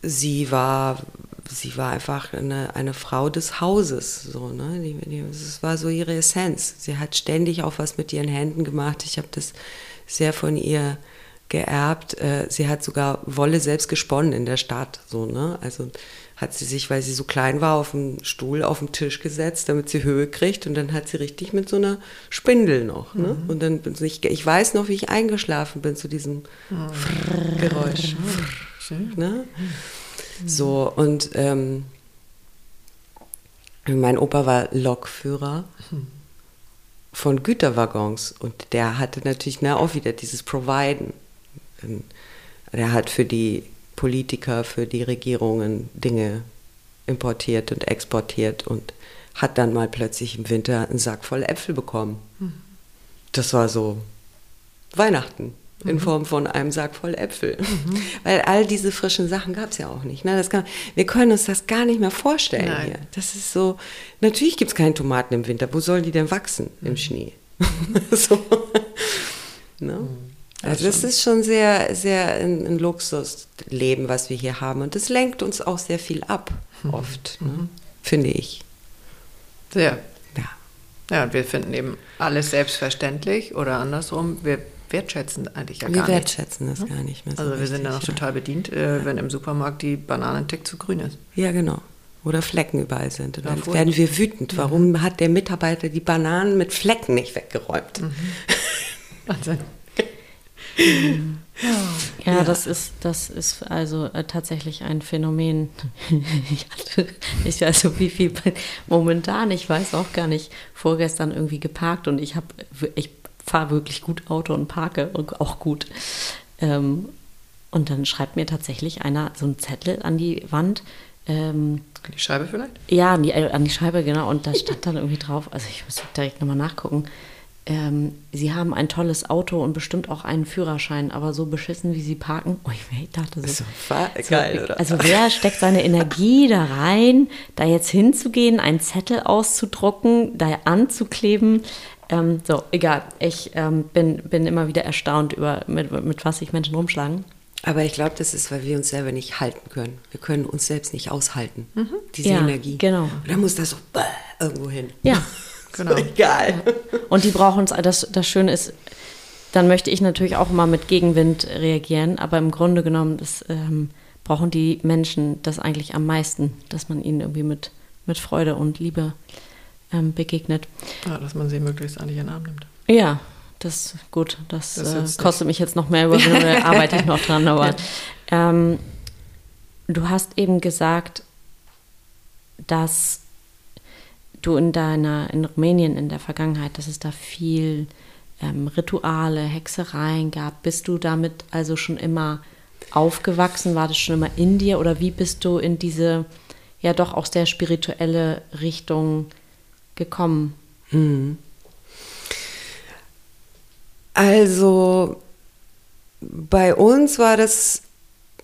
sie war sie war einfach eine, eine Frau des Hauses. So, ne? Die, die, das war so ihre Essenz. Sie hat ständig auch was mit ihren Händen gemacht. Ich habe das sehr von ihr geerbt. Äh, sie hat sogar Wolle selbst gesponnen in der Stadt. So, ne? Also hat sie sich, weil sie so klein war, auf den Stuhl auf den Tisch gesetzt, damit sie Höhe kriegt. Und dann hat sie richtig mit so einer Spindel noch. Ne? Mhm. Und dann ich, ich weiß noch, wie ich eingeschlafen bin zu diesem mhm. Geräusch. Schön. Ne? Mhm. So, und ähm, mein Opa war Lokführer von Güterwaggons und der hatte natürlich na, auch wieder dieses Providen. Der hat für die Politiker, für die Regierungen Dinge importiert und exportiert und hat dann mal plötzlich im Winter einen Sack voll Äpfel bekommen. Das war so Weihnachten in mhm. Form von einem Sack voll Äpfel. Mhm. Weil all diese frischen Sachen gab es ja auch nicht. Ne? Das kann, wir können uns das gar nicht mehr vorstellen Nein. hier. Das ist so, natürlich gibt es keine Tomaten im Winter. Wo sollen die denn wachsen mhm. im Schnee? so. ne? Mhm. Also das ist schon sehr, sehr ein, ein, Luxusleben, was wir hier haben. Und das lenkt uns auch sehr viel ab, mhm. oft, ne? Finde ich. Sehr. Ja. Ja, und wir finden eben alles selbstverständlich oder andersrum. Wir wertschätzen eigentlich ja wir gar nicht. Wir wertschätzen das gar nicht mehr. So also wir sind dann auch total bedient, äh, wenn im Supermarkt die Bananentick zu grün ist. Ja, genau. Oder Flecken überall sind. Und dann ja, werden wir wütend. Warum mhm. hat der Mitarbeiter die Bananen mit Flecken nicht weggeräumt? Mhm. Wahnsinn. Ja, ja, das ist, das ist also äh, tatsächlich ein Phänomen. ich, hatte, ich weiß so wie viel momentan, ich weiß auch gar nicht, vorgestern irgendwie geparkt und ich habe, ich fahre wirklich gut Auto und parke auch gut. Ähm, und dann schreibt mir tatsächlich einer so einen Zettel an die Wand. Ähm, an die Scheibe vielleicht? Ja, an die, äh, an die Scheibe, genau. Und da stand dann irgendwie drauf, also ich muss direkt nochmal nachgucken. Ähm, sie haben ein tolles Auto und bestimmt auch einen Führerschein, aber so beschissen, wie sie parken. Oh, ich dachte so. so geil, oder? Also wer steckt seine Energie da rein, da jetzt hinzugehen, einen Zettel auszudrucken, da anzukleben? Ähm, so, egal. Ich ähm, bin, bin immer wieder erstaunt über, mit, mit was sich Menschen rumschlagen. Aber ich glaube, das ist, weil wir uns selber nicht halten können. Wir können uns selbst nicht aushalten, mhm. diese ja, Energie. Genau. Und dann muss das so irgendwo hin. Ja, genau. egal. Und die brauchen uns, das, das Schöne ist, dann möchte ich natürlich auch immer mit Gegenwind reagieren, aber im Grunde genommen das, ähm, brauchen die Menschen das eigentlich am meisten, dass man ihnen irgendwie mit, mit Freude und Liebe ähm, begegnet. Ja, dass man sie möglichst an ihren Arm nimmt. Ja, das gut. Das, das äh, kostet mich jetzt noch mehr Überwindung, da arbeite ich noch dran. Aber ja. ähm, du hast eben gesagt, dass du in deiner, in Rumänien in der Vergangenheit, dass es da viel ähm, Rituale, Hexereien gab. Bist du damit also schon immer aufgewachsen? War das schon immer in dir? Oder wie bist du in diese ja doch auch sehr spirituelle Richtung gekommen? Hm. Also bei uns war das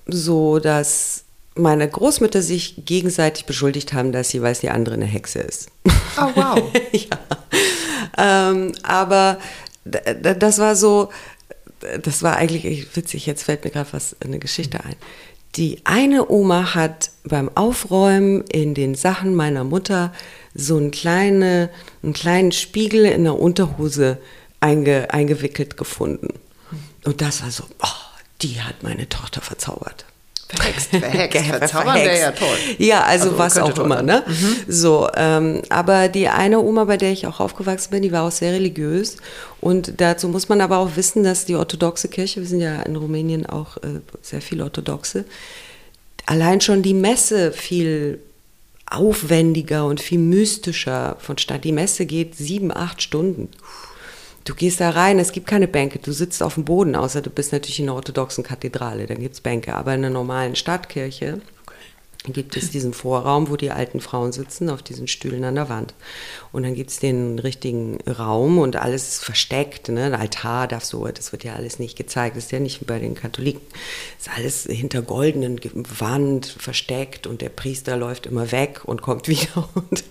so, dass meine Großmütter sich gegenseitig beschuldigt haben, dass jeweils die andere eine Hexe ist. Oh, wow. ja. Ähm, aber das war so, das war eigentlich witzig, jetzt fällt mir gerade was, eine Geschichte ein. Die eine Oma hat beim Aufräumen in den Sachen meiner Mutter so einen, kleine, einen kleinen Spiegel in der Unterhose einge, eingewickelt gefunden. Und das war so, oh, die hat meine Tochter verzaubert. Verhext, verhext, verzaubern wäre ja toll. Ja, also, also was auch immer, ne? Mhm. So, ähm, aber die eine Oma, bei der ich auch aufgewachsen bin, die war auch sehr religiös. Und dazu muss man aber auch wissen, dass die orthodoxe Kirche, wir sind ja in Rumänien auch äh, sehr viel orthodoxe, allein schon die Messe viel aufwendiger und viel mystischer vonstatten. Die Messe geht sieben, acht Stunden. Du gehst da rein, es gibt keine Bänke, du sitzt auf dem Boden, außer du bist natürlich in der orthodoxen Kathedrale, da gibt es Bänke, aber in einer normalen Stadtkirche gibt es diesen Vorraum, wo die alten Frauen sitzen, auf diesen Stühlen an der Wand. Und dann gibt es den richtigen Raum und alles ist versteckt. Ne? Ein Altar darf so, das wird ja alles nicht gezeigt. Das ist ja nicht wie bei den Katholiken. Das ist alles hinter goldenen Wand versteckt und der Priester läuft immer weg und kommt wieder. Und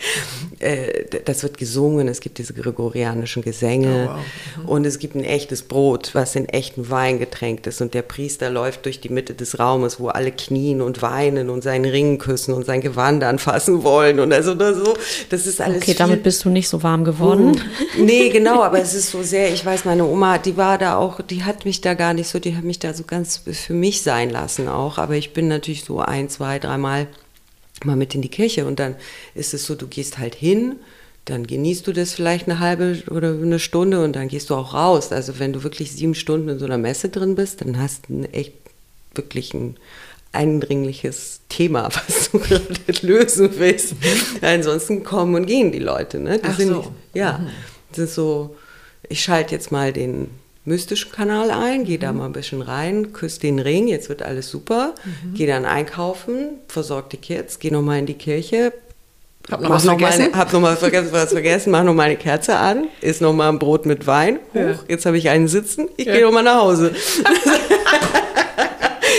äh, das wird gesungen. Es gibt diese gregorianischen Gesänge. Oh, wow. mhm. Und es gibt ein echtes Brot, was in echten Wein getränkt ist. Und der Priester läuft durch die Mitte des Raumes, wo alle knien und weinen und seinen Ring Ring küssen und sein Gewand anfassen wollen und also oder so. Das ist alles. Okay, damit bist du nicht so warm geworden. Uh, nee, genau, aber es ist so sehr, ich weiß, meine Oma, die war da auch, die hat mich da gar nicht so, die hat mich da so ganz für mich sein lassen auch. Aber ich bin natürlich so ein, zwei, dreimal mal mit in die Kirche und dann ist es so, du gehst halt hin dann genießt du das vielleicht eine halbe oder eine Stunde und dann gehst du auch raus. Also wenn du wirklich sieben Stunden in so einer Messe drin bist, dann hast du echt wirklich ein eindringliches Thema, was du gerade lösen willst. Ansonsten kommen und gehen die Leute. Ne? Die Ach sind, so. Ja, mhm. das ist so, ich schalte jetzt mal den mystischen Kanal ein, gehe mhm. da mal ein bisschen rein, küsse den Ring, jetzt wird alles super, mhm. gehe dann einkaufen, versorge die Kids, gehe nochmal in die Kirche, hab noch was vergessen. Meine, hab noch mal vergessen, was vergessen, mach noch mal eine Kerze an, isst noch mal ein Brot mit Wein, hoch, ja. jetzt habe ich einen sitzen, ich ja. gehe noch mal nach Hause.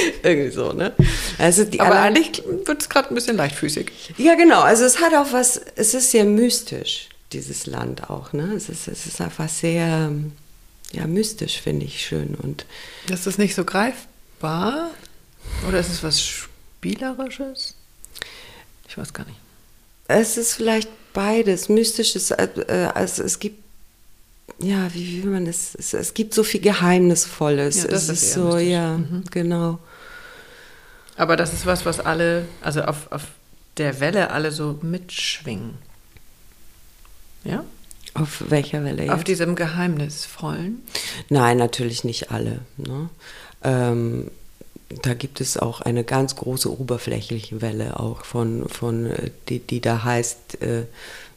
Irgendwie so, ne? Also die Aber eigentlich wird es gerade ein bisschen leichtfüßig. Ja, genau. Also es hat auch was, es ist sehr mystisch, dieses Land auch, ne? Es ist, es ist einfach sehr, ja, mystisch, finde ich schön. Und ist das nicht so greifbar? Oder ist es was Spielerisches? Ich weiß gar nicht. Es ist vielleicht beides. Mystisch ist, äh, äh also es gibt ja, wie will man das? Es, es gibt so viel Geheimnisvolles. Ja, das es ist, ist so, mystisch. ja, mhm. genau. Aber das ist was, was alle, also auf, auf der Welle alle so mitschwingen. Ja? Auf welcher Welle jetzt? Auf diesem Geheimnisvollen? Nein, natürlich nicht alle. Ne? Ähm, da gibt es auch eine ganz große oberflächliche Welle auch von, von äh, die, die da heißt, äh,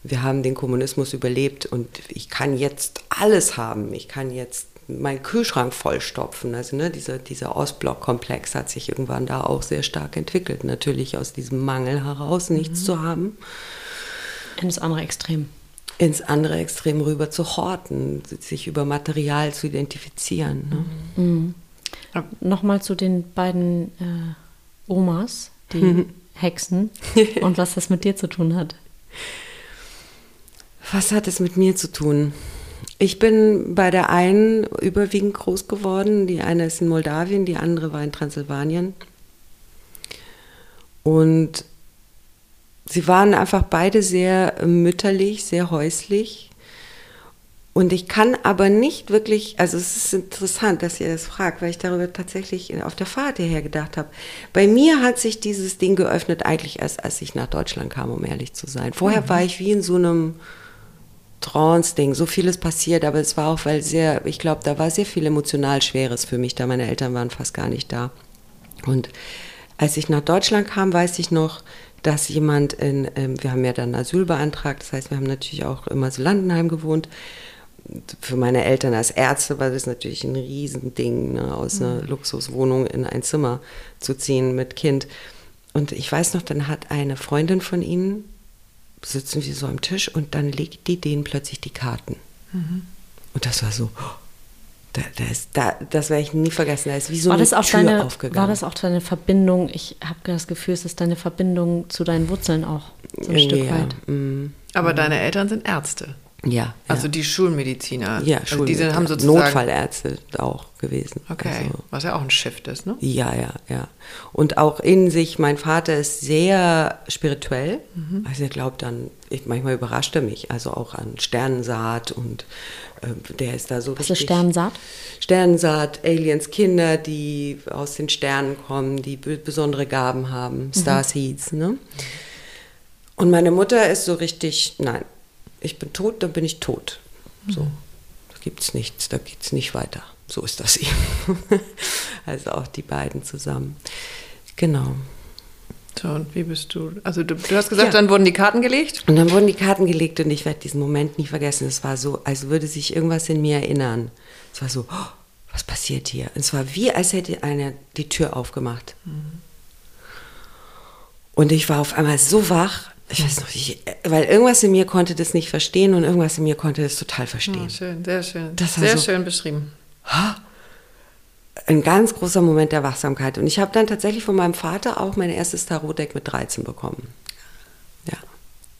wir haben den Kommunismus überlebt und ich kann jetzt alles haben. Ich kann jetzt meinen Kühlschrank vollstopfen. Also ne, dieser, dieser Ostblock-Komplex hat sich irgendwann da auch sehr stark entwickelt. Natürlich aus diesem Mangel heraus, nichts mhm. zu haben. Ins andere Extrem. Ins andere Extrem rüber zu horten, sich über Material zu identifizieren. Ne? Mhm. Nochmal zu den beiden äh, Omas, die mhm. Hexen, und was das mit dir zu tun hat. Was hat es mit mir zu tun? Ich bin bei der einen überwiegend groß geworden. Die eine ist in Moldawien, die andere war in Transsilvanien. Und sie waren einfach beide sehr mütterlich, sehr häuslich. Und ich kann aber nicht wirklich, also es ist interessant, dass ihr das fragt, weil ich darüber tatsächlich auf der Fahrt hierher gedacht habe. Bei mir hat sich dieses Ding geöffnet eigentlich erst, als ich nach Deutschland kam, um ehrlich zu sein. Vorher mhm. war ich wie in so einem Trance-Ding, so vieles passiert, aber es war auch, weil sehr, ich glaube, da war sehr viel emotional Schweres für mich, da meine Eltern waren fast gar nicht da. Und als ich nach Deutschland kam, weiß ich noch, dass jemand in, ähm, wir haben ja dann Asyl beantragt, das heißt, wir haben natürlich auch im Asylantenheim gewohnt. Für meine Eltern als Ärzte war das natürlich ein Riesending, ne, aus einer mhm. Luxuswohnung in ein Zimmer zu ziehen mit Kind. und ich weiß noch, dann hat eine Freundin von ihnen, sitzen wir so am Tisch und dann legt die denen plötzlich die Karten. Und das war so, da, da ist, da, das werde ich nie vergessen. Da ist wie so war eine das auch Tür deine, aufgegangen. War das auch deine Verbindung? Ich habe das Gefühl, es ist deine Verbindung zu deinen Wurzeln auch so ein Stück ja, weit. mm, Aber deine Eltern sind Ärzte. Ja, Also ja. die Schulmediziner. ja, also die sind, haben Schulmediziner. sozusagen. Notfallärzte auch gewesen. Okay, Also, was ja auch ein Shift ist, ne? Ja, ja, ja. Und auch in sich, mein Vater ist sehr spirituell. Mhm. Also er glaubt an, ich, manchmal überrascht er mich, also auch an Sternensaat und äh, der ist da so Was ist richtig- Sternsaat? Sternensaat, Aliens, Kinder, die aus den Sternen kommen, die be- besondere Gaben haben, Starseeds, ne? Und meine Mutter ist so richtig, nein, ich bin tot, dann bin ich tot. So, da gibt's nichts, da geht's nicht weiter. So ist das eben. also auch die beiden zusammen. Genau. So, und wie bist du? Also du, du hast gesagt, Ja. dann wurden die Karten gelegt? Und dann wurden die Karten gelegt und ich werde diesen Moment nie vergessen. Es war so, als würde sich irgendwas in mir erinnern. Es war so, oh, was passiert hier? Und es war wie, als hätte einer die Tür aufgemacht. Und ich war auf einmal so wach, ich weiß noch nicht, weil irgendwas in mir konnte das nicht verstehen und irgendwas in mir konnte das total verstehen. Oh, schön, sehr schön. Das war sehr so- schön beschrieben. Ein ganz großer Moment der Wachsamkeit. Und ich habe dann tatsächlich von meinem Vater auch mein erstes Tarotdeck mit 13 bekommen. Ja,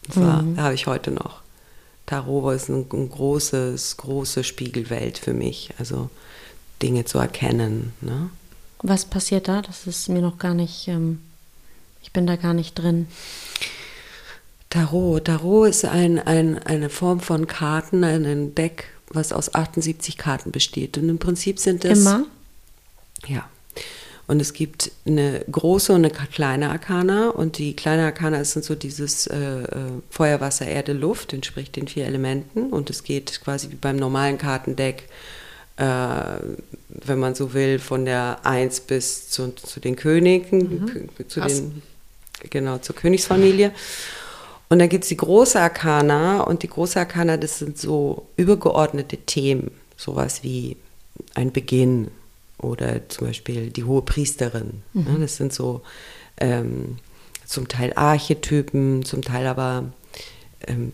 das war, habe ich heute noch. Tarot ist ein, ein großes, große Spiegelwelt für mich. Also Dinge zu erkennen. Ne? Was passiert da? Das ist mir noch gar nicht, ähm, ich bin da gar nicht drin. Tarot. Tarot ist ein, ein, eine Form von Karten, ein, ein Deck, was aus 78 Karten besteht. Und im Prinzip sind das. Immer? Ja. Und es gibt eine große und eine kleine Arkana. Und die kleine Arkana ist so dieses äh, äh, Feuer, Wasser, Erde, Luft, entspricht den vier Elementen. Und es geht quasi wie beim normalen Kartendeck, äh, wenn man so will, von der 1 bis zu, zu den Königen, Kö- zu den, genau, zur Königsfamilie. Und dann gibt es die große Arkana und die große Arkana, das sind so übergeordnete Themen, sowas wie ein Beginn oder zum Beispiel die hohe Priesterin. Ne? Das sind so ähm, zum Teil Archetypen, zum Teil aber ähm,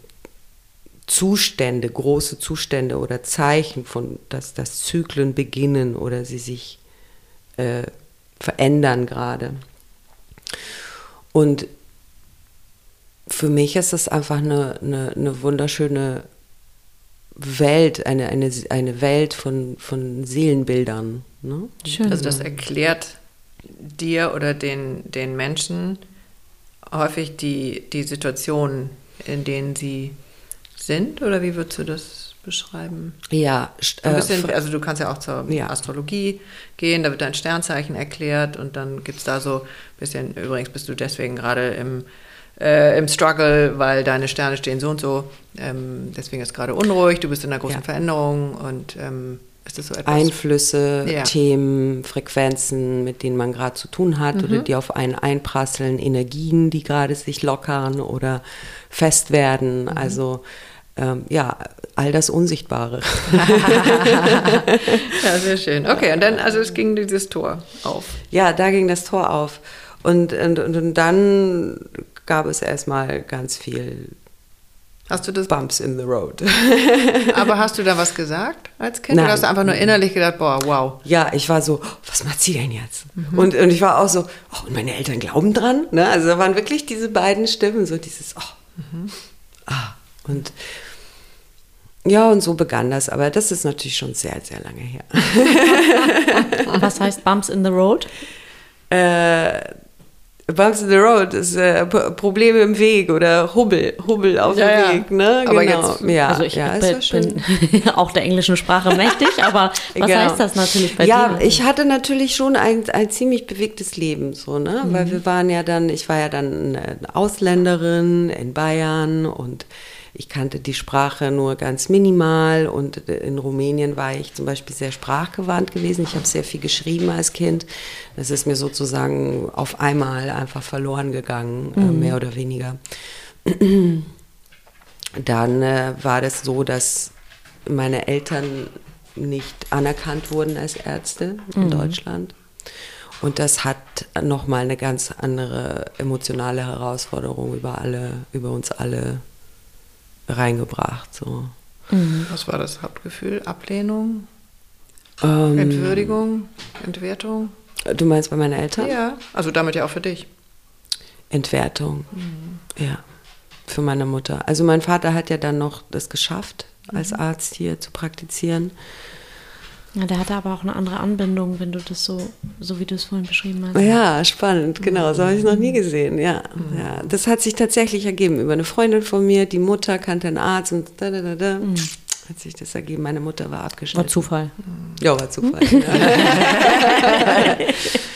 Zustände, große Zustände oder Zeichen von, dass, dass Zyklen beginnen oder sie sich äh, verändern gerade. Und für mich ist es einfach eine, eine, eine wunderschöne Welt, eine, eine, eine Welt von, von Seelenbildern. Ne? Schön. Also das erklärt dir oder den, den Menschen häufig die, die Situationen, in denen sie sind? Oder wie würdest du das beschreiben? Ja, Ein äh, bisschen, also du kannst ja auch zur Ja. Astrologie gehen, da wird dein Sternzeichen erklärt und dann gibt es da so ein bisschen, übrigens bist du deswegen gerade im, äh, im Struggle, weil deine Sterne stehen so und so, ähm, deswegen ist gerade unruhig, du bist in einer großen Ja. Veränderung und ähm, ist das so etwas? Einflüsse, Ja. Themen, Frequenzen, mit denen man gerade zu tun hat Mhm. oder die auf einen einprasseln, Energien, die gerade sich lockern oder fest werden. Mhm. Also ähm, ja, all das Unsichtbare. ja, sehr schön. Okay, und dann, also es ging dieses Tor auf. ja, da ging das Tor auf. Und, und, und, und dann gab es erstmal ganz viel Hast du das, Bumps in the road. aber hast du da was gesagt als Kind? Nein. Oder hast du einfach nur innerlich gedacht, boah, wow. Ja, ich war so, oh, was macht sie denn jetzt? Und, und ich war auch so, oh, und meine Eltern glauben dran. Ne? Also da waren wirklich diese beiden Stimmen, so dieses, oh, ah. Und ja, und so begann das. Aber das ist natürlich schon sehr, sehr lange her. Was heißt Bumps in the Road? äh, Bumps in the Road ist äh, Probleme im Weg oder Hubbel, Hubbel auf Ja, ja. dem Weg. Ne? Aber genau. jetzt- ja, also ich ja, bin, bin auch der englischen Sprache mächtig, aber was Genau. heißt das natürlich bei ja, dir? ich hatte natürlich schon ein, ein ziemlich bewegtes Leben, so, ne? Weil wir waren ja dann, ich war ja dann eine Ausländerin in Bayern und ich kannte die Sprache nur ganz minimal und in Rumänien war ich zum Beispiel sehr sprachgewandt gewesen. Ich habe sehr viel geschrieben als Kind. Das ist mir sozusagen auf einmal einfach verloren gegangen, äh, mehr oder weniger. Dann äh, war das so, dass meine Eltern nicht anerkannt wurden als Ärzte in Deutschland. Und das hat nochmal eine ganz andere emotionale Herausforderung über alle, über uns alle reingebracht. So. Mhm. Was war das Hauptgefühl? Ablehnung? Ähm, Entwürdigung? Entwertung? Du meinst bei meinen Eltern? Ja, also damit ja auch für dich. Entwertung. Ja, für meine Mutter. Also mein Vater hat ja dann noch das geschafft, als Arzt hier zu praktizieren. Ja, der hatte aber auch eine andere Anbindung, wenn du das so, so wie du es vorhin beschrieben hast. Ja, spannend, genau, so habe ich es noch nie gesehen, ja. ja. Das hat sich tatsächlich ergeben über eine Freundin von mir, die Mutter kannte einen Arzt und da, da, da, da. Hat sich das ergeben, meine Mutter war abgeschnitten. War Zufall. Ja, war Zufall. ja.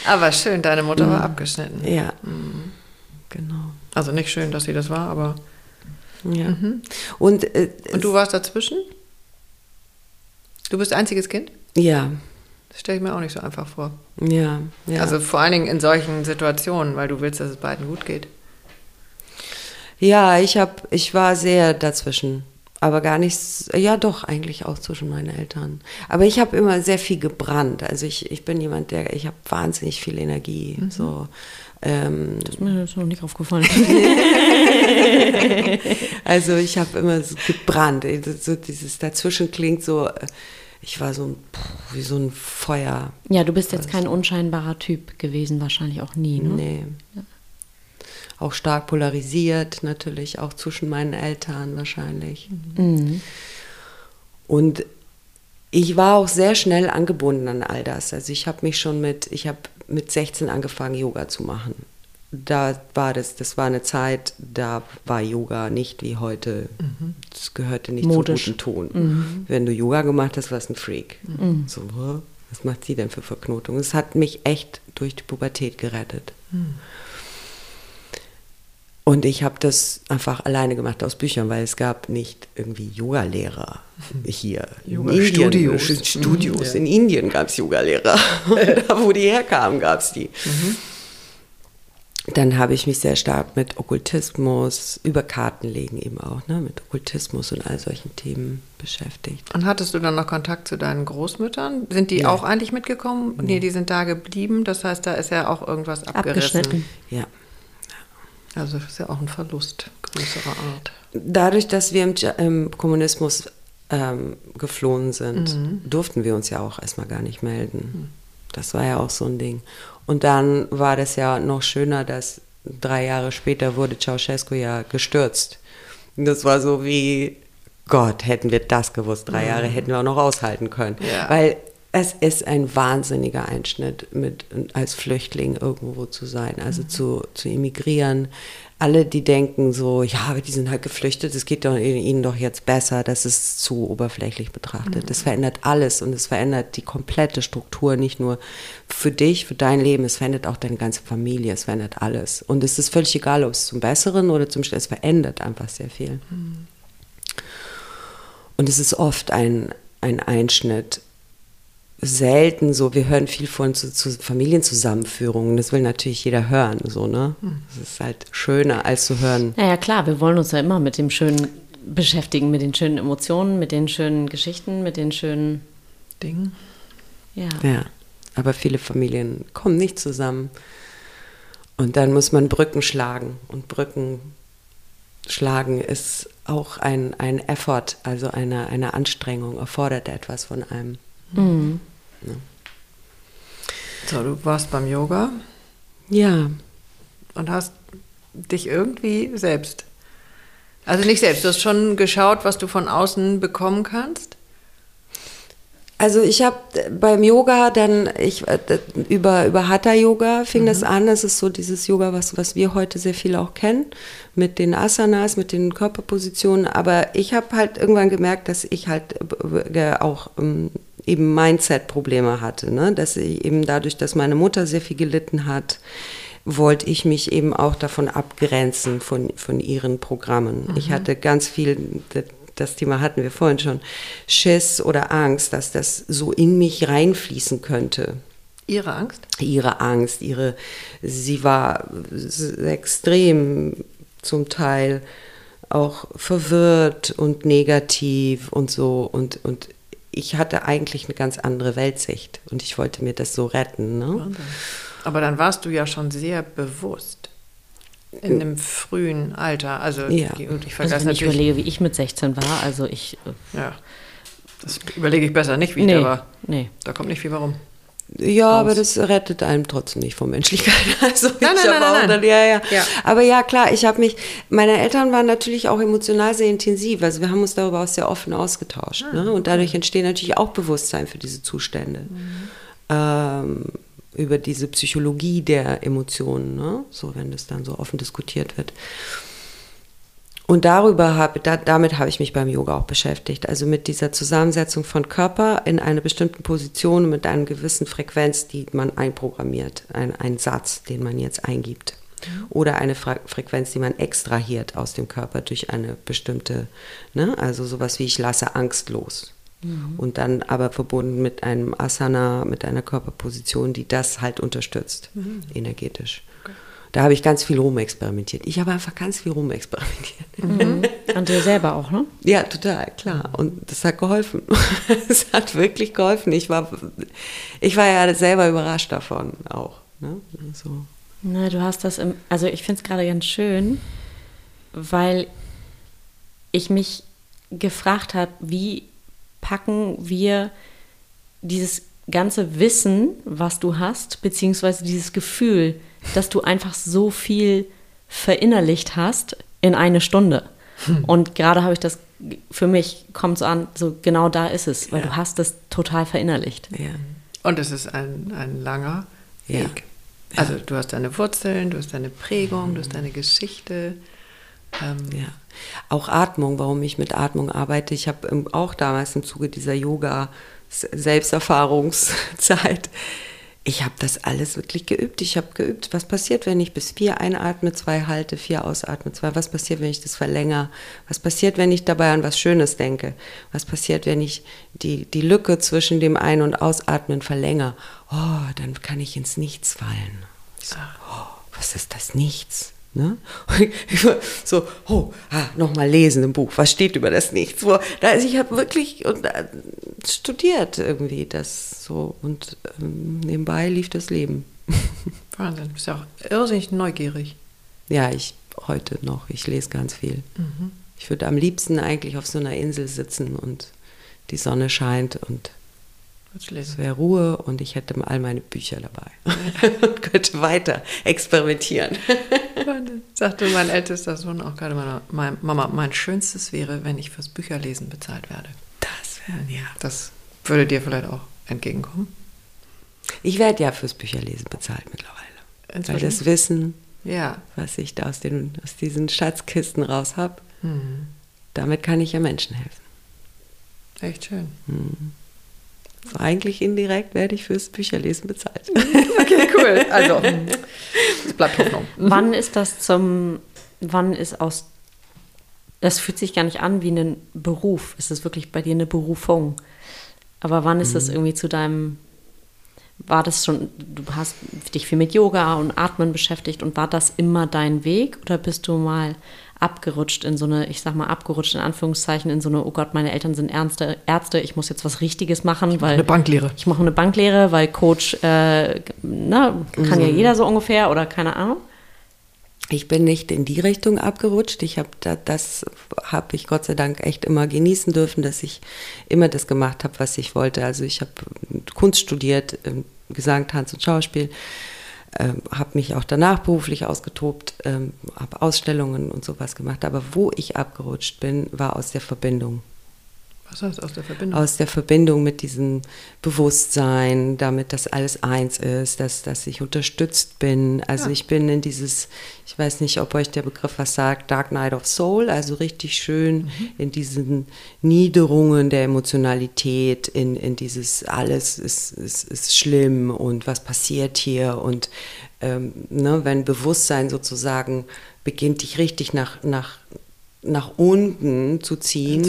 Aber schön, deine Mutter war abgeschnitten. ja. Genau. Also nicht schön, dass sie das war, aber. Ja. Und, äh, Und du warst dazwischen? Du bist einziges Kind? Ja, Das stelle ich mir auch nicht so einfach vor. ja, ja. Also vor allen Dingen in solchen Situationen, weil du willst, dass es beiden gut geht. Ja, ich hab, ich war sehr dazwischen. Aber gar nichts, ja doch, eigentlich auch zwischen meinen Eltern. Aber ich habe immer sehr viel gebrannt. Also ich, ich bin jemand, der, ich habe wahnsinnig viel Energie. So, ähm, Das ist mir jetzt noch nicht aufgefallen. also ich habe immer so gebrannt. So dieses dazwischen klingt so, äh, ich war so ein, puh, wie so ein Feuer. ja, du bist jetzt kein unscheinbarer Typ gewesen, wahrscheinlich auch nie, ne? Nee. Auch stark polarisiert, natürlich, auch zwischen meinen Eltern wahrscheinlich. Mhm. Und ich war auch sehr schnell angebunden an all das. Also ich habe mich schon mit, ich habe mit 16 angefangen, Yoga zu machen. Da war das, das war eine Zeit, da war Yoga nicht wie heute. Das gehörte nicht Modisch. zum guten Ton. Wenn du Yoga gemacht hast, warst du ein Freak. So, hä? was macht sie denn für Verknotungen? Es hat mich echt durch die Pubertät gerettet. Und ich habe das einfach alleine gemacht aus Büchern, weil es gab nicht irgendwie Yogalehrer hier. in Yoga-Studios. Indien. Studios. In Indien gab es Yogalehrer. da, wo die herkamen, gab es die. Dann habe ich mich sehr stark mit Okkultismus, über Kartenlegen eben auch, ne, mit Okkultismus und all solchen Themen beschäftigt. Und hattest du dann noch Kontakt zu deinen Großmüttern? Sind die auch eigentlich mitgekommen? Nee, die sind da geblieben. Das heißt, da ist ja auch irgendwas abgerissen. Abgeschnitten. Ja. Also das ist ja auch ein Verlust größerer Art. Dadurch, dass wir im, Ja- im Kommunismus ähm, geflohen sind, durften wir uns ja auch erstmal gar nicht melden. Das war ja auch so ein Ding. Und dann war das ja noch schöner, dass drei Jahre später wurde Ceausescu ja gestürzt. Und das war so wie, Gott, hätten wir das gewusst, drei Jahre hätten wir auch noch aushalten können. Ja. Weil es ist ein wahnsinniger Einschnitt, mit, als Flüchtling irgendwo zu sein, also zu, zu emigrieren. Alle, die denken so, ja, aber die sind halt geflüchtet, es geht doch ihnen doch jetzt besser, das ist zu oberflächlich betrachtet. Das verändert alles und es verändert die komplette Struktur, nicht nur für dich, für dein Leben, es verändert auch deine ganze Familie, es verändert alles. Und es ist völlig egal, ob es zum Besseren oder zum Schlechten, es verändert einfach sehr viel. Und es ist oft ein, ein Einschnitt. Selten so, wir hören viel von zu, zu Familienzusammenführungen. Das will natürlich jeder hören, so, ne? Das ist halt schöner, als zu hören. Naja, klar, wir wollen uns ja immer mit dem Schönen beschäftigen, mit den schönen Emotionen, mit den schönen Geschichten, mit den schönen. Ding. Ja. Ja, aber viele Familien kommen nicht zusammen. Und dann muss man Brücken schlagen. Und Brücken schlagen ist auch ein, ein Effort, also eine, eine Anstrengung, erfordert etwas von einem. Mhm. So, du warst beim Yoga Ja, und hast dich irgendwie selbst. Also nicht selbst, du hast schon geschaut, was du von außen bekommen kannst. Also ich habe beim Yoga dann, ich, äh, über, über Hatha-Yoga fing das an. Das ist so dieses Yoga, was, was wir heute sehr viel auch kennen, mit den Asanas, mit den Körperpositionen. Aber ich habe halt irgendwann gemerkt, dass ich halt äh, auch ähm, eben Mindset-Probleme hatte. Ne? Dass ich eben dadurch, dass meine Mutter sehr viel gelitten hat, wollte ich mich eben auch davon abgrenzen von, von ihren Programmen. Ich hatte ganz viel, das Thema hatten wir vorhin schon, Schiss oder Angst, dass das so in mich reinfließen könnte. Ihre Angst? Ihre Angst, ihre, sie war extrem zum Teil auch verwirrt und negativ und so und, und ich hatte eigentlich eine ganz andere Weltsicht und ich wollte mir das so retten. Ne? Aber dann warst du ja schon sehr bewusst in einem frühen Alter. Also Ja. ich vergesse Also wenn ich natürlich. überlege, wie ich mit 16 war, also ich, äh, ja, das überlege ich besser nicht, wie nee, da war. nee. Da kommt nicht viel warum. Ja, aber Aus. das rettet einem trotzdem nicht vor Menschlichkeit. Also Nein, ich nein, nein, nein, dann, ja, ja, Ja. Aber ja, klar, ich habe mich, meine Eltern waren natürlich auch emotional sehr intensiv. Also wir haben uns darüber auch sehr offen ausgetauscht. Ah, ne? Und dadurch entsteht natürlich auch Bewusstsein für diese Zustände. Mhm. Ähm, über diese Psychologie der Emotionen, ne? so wenn das dann so offen diskutiert wird. Und darüber habe, da, damit habe ich mich beim Yoga auch beschäftigt. Also mit dieser Zusammensetzung von Körper in einer bestimmten Position mit einer gewissen Frequenz, die man einprogrammiert. Ein, ein Satz, den man jetzt eingibt. Oder eine Fra Frequenz, die man extrahiert aus dem Körper durch eine bestimmte, ne? also sowas wie ich lasse Angst los. Und dann aber verbunden mit einem Asana, mit einer Körperposition, die das halt unterstützt, energetisch. Da habe ich ganz viel rumexperimentiert. Ich habe einfach ganz viel rumexperimentiert. An dir selber auch, ne? Ja, total, klar. Und das hat geholfen. Es hat wirklich geholfen. Ich war, ich war ja selber überrascht davon auch. Ne? So. Na, du hast das im, also ich finde es gerade ganz schön, weil ich mich gefragt habe, wie packen wir dieses ganze Wissen, was du hast, beziehungsweise dieses Gefühl, dass du einfach so viel verinnerlicht hast in eine Stunde. Und gerade habe ich das, für mich kommt so an, so genau da ist es, weil Ja. du hast es total verinnerlicht. Ja. Und es ist ein, ein langer Ja. Weg. Also du hast deine Wurzeln, du hast deine Prägung, du hast deine Geschichte. Ähm, Ja. Auch Atmung, warum ich mit Atmung arbeite. Ich habe auch damals im Zuge dieser Yoga-Selbsterfahrungszeit, ich habe das alles wirklich geübt. Ich habe geübt, was passiert, wenn ich bis vier einatme, zwei halte, vier ausatme, zwei. Was passiert, wenn ich das verlängere? Was passiert, wenn ich dabei an was Schönes denke? Was passiert, wenn ich die, die Lücke zwischen dem Ein- und Ausatmen verlängere? Oh, dann kann ich ins Nichts fallen. Ich so, oh, was ist das Nichts? Ne? So, oh, ah, nochmal lesen im Buch, was steht über das Nichts? Wo, da, also ich habe wirklich und, äh, studiert irgendwie das so und ähm, nebenbei lief das Leben. Wahnsinn, du bist ja auch irrsinnig neugierig. ja, ich heute noch, ich lese ganz viel. Ich würde am liebsten eigentlich auf so einer Insel sitzen und die Sonne scheint und es wäre Ruhe und ich hätte all meine Bücher dabei und könnte weiter experimentieren. Sagte mein ältester Sohn auch gerade meiner mein, Mama, mein Schönstes wäre, wenn ich fürs Bücherlesen bezahlt werde. Das wäre, ja. Das würde dir vielleicht auch entgegenkommen. Ich werde ja fürs Bücherlesen bezahlt mittlerweile. Weil Inzwischen? das Wissen, Ja. was ich da aus, den, aus diesen Schatzkisten raus habe, Mhm. damit kann ich ja Menschen helfen. Echt schön. So eigentlich indirekt werde ich fürs Bücherlesen bezahlt. Okay, cool. Also, es bleibt Hoffnung. Wann ist das zum, wann ist aus, das fühlt sich gar nicht an wie ein Beruf. Es ist wirklich bei dir eine Berufung. Aber wann ist das irgendwie zu deinem, war das schon, du hast dich viel mit Yoga und Atmen beschäftigt und war das immer dein Weg oder bist du mal abgerutscht in so eine, ich sag mal abgerutscht in Anführungszeichen, in so eine, oh Gott, meine Eltern sind Ärzte, Ärzte ich muss jetzt was Richtiges machen, weil Eine Banklehre. ich mache eine Banklehre, weil Coach, äh, na, kann ja jeder so ungefähr oder keine Ahnung. Ich bin nicht in die Richtung abgerutscht. Ich habe da, das habe ich Gott sei Dank echt immer genießen dürfen, dass ich immer das gemacht habe, was ich wollte. Also ich habe Kunst studiert, ähm, Gesang, Tanz und Schauspiel, ähm, habe mich auch danach beruflich ausgetobt, ähm, habe Ausstellungen und sowas gemacht. Aber wo ich abgerutscht bin, war aus der Verbindung. Was heißt aus der Verbindung? aus der Verbindung mit diesem Bewusstsein, damit das alles eins ist, dass, dass ich unterstützt bin. Also Ja. ich bin in dieses, ich weiß nicht, ob euch der Begriff was sagt, Dark Night of Soul, also richtig schön in diesen Niederungen der Emotionalität, in, in dieses alles ist, ist, ist schlimm und was passiert hier und ähm, ne, wenn Bewusstsein sozusagen beginnt, dich richtig nach, nach nach unten zu ziehen,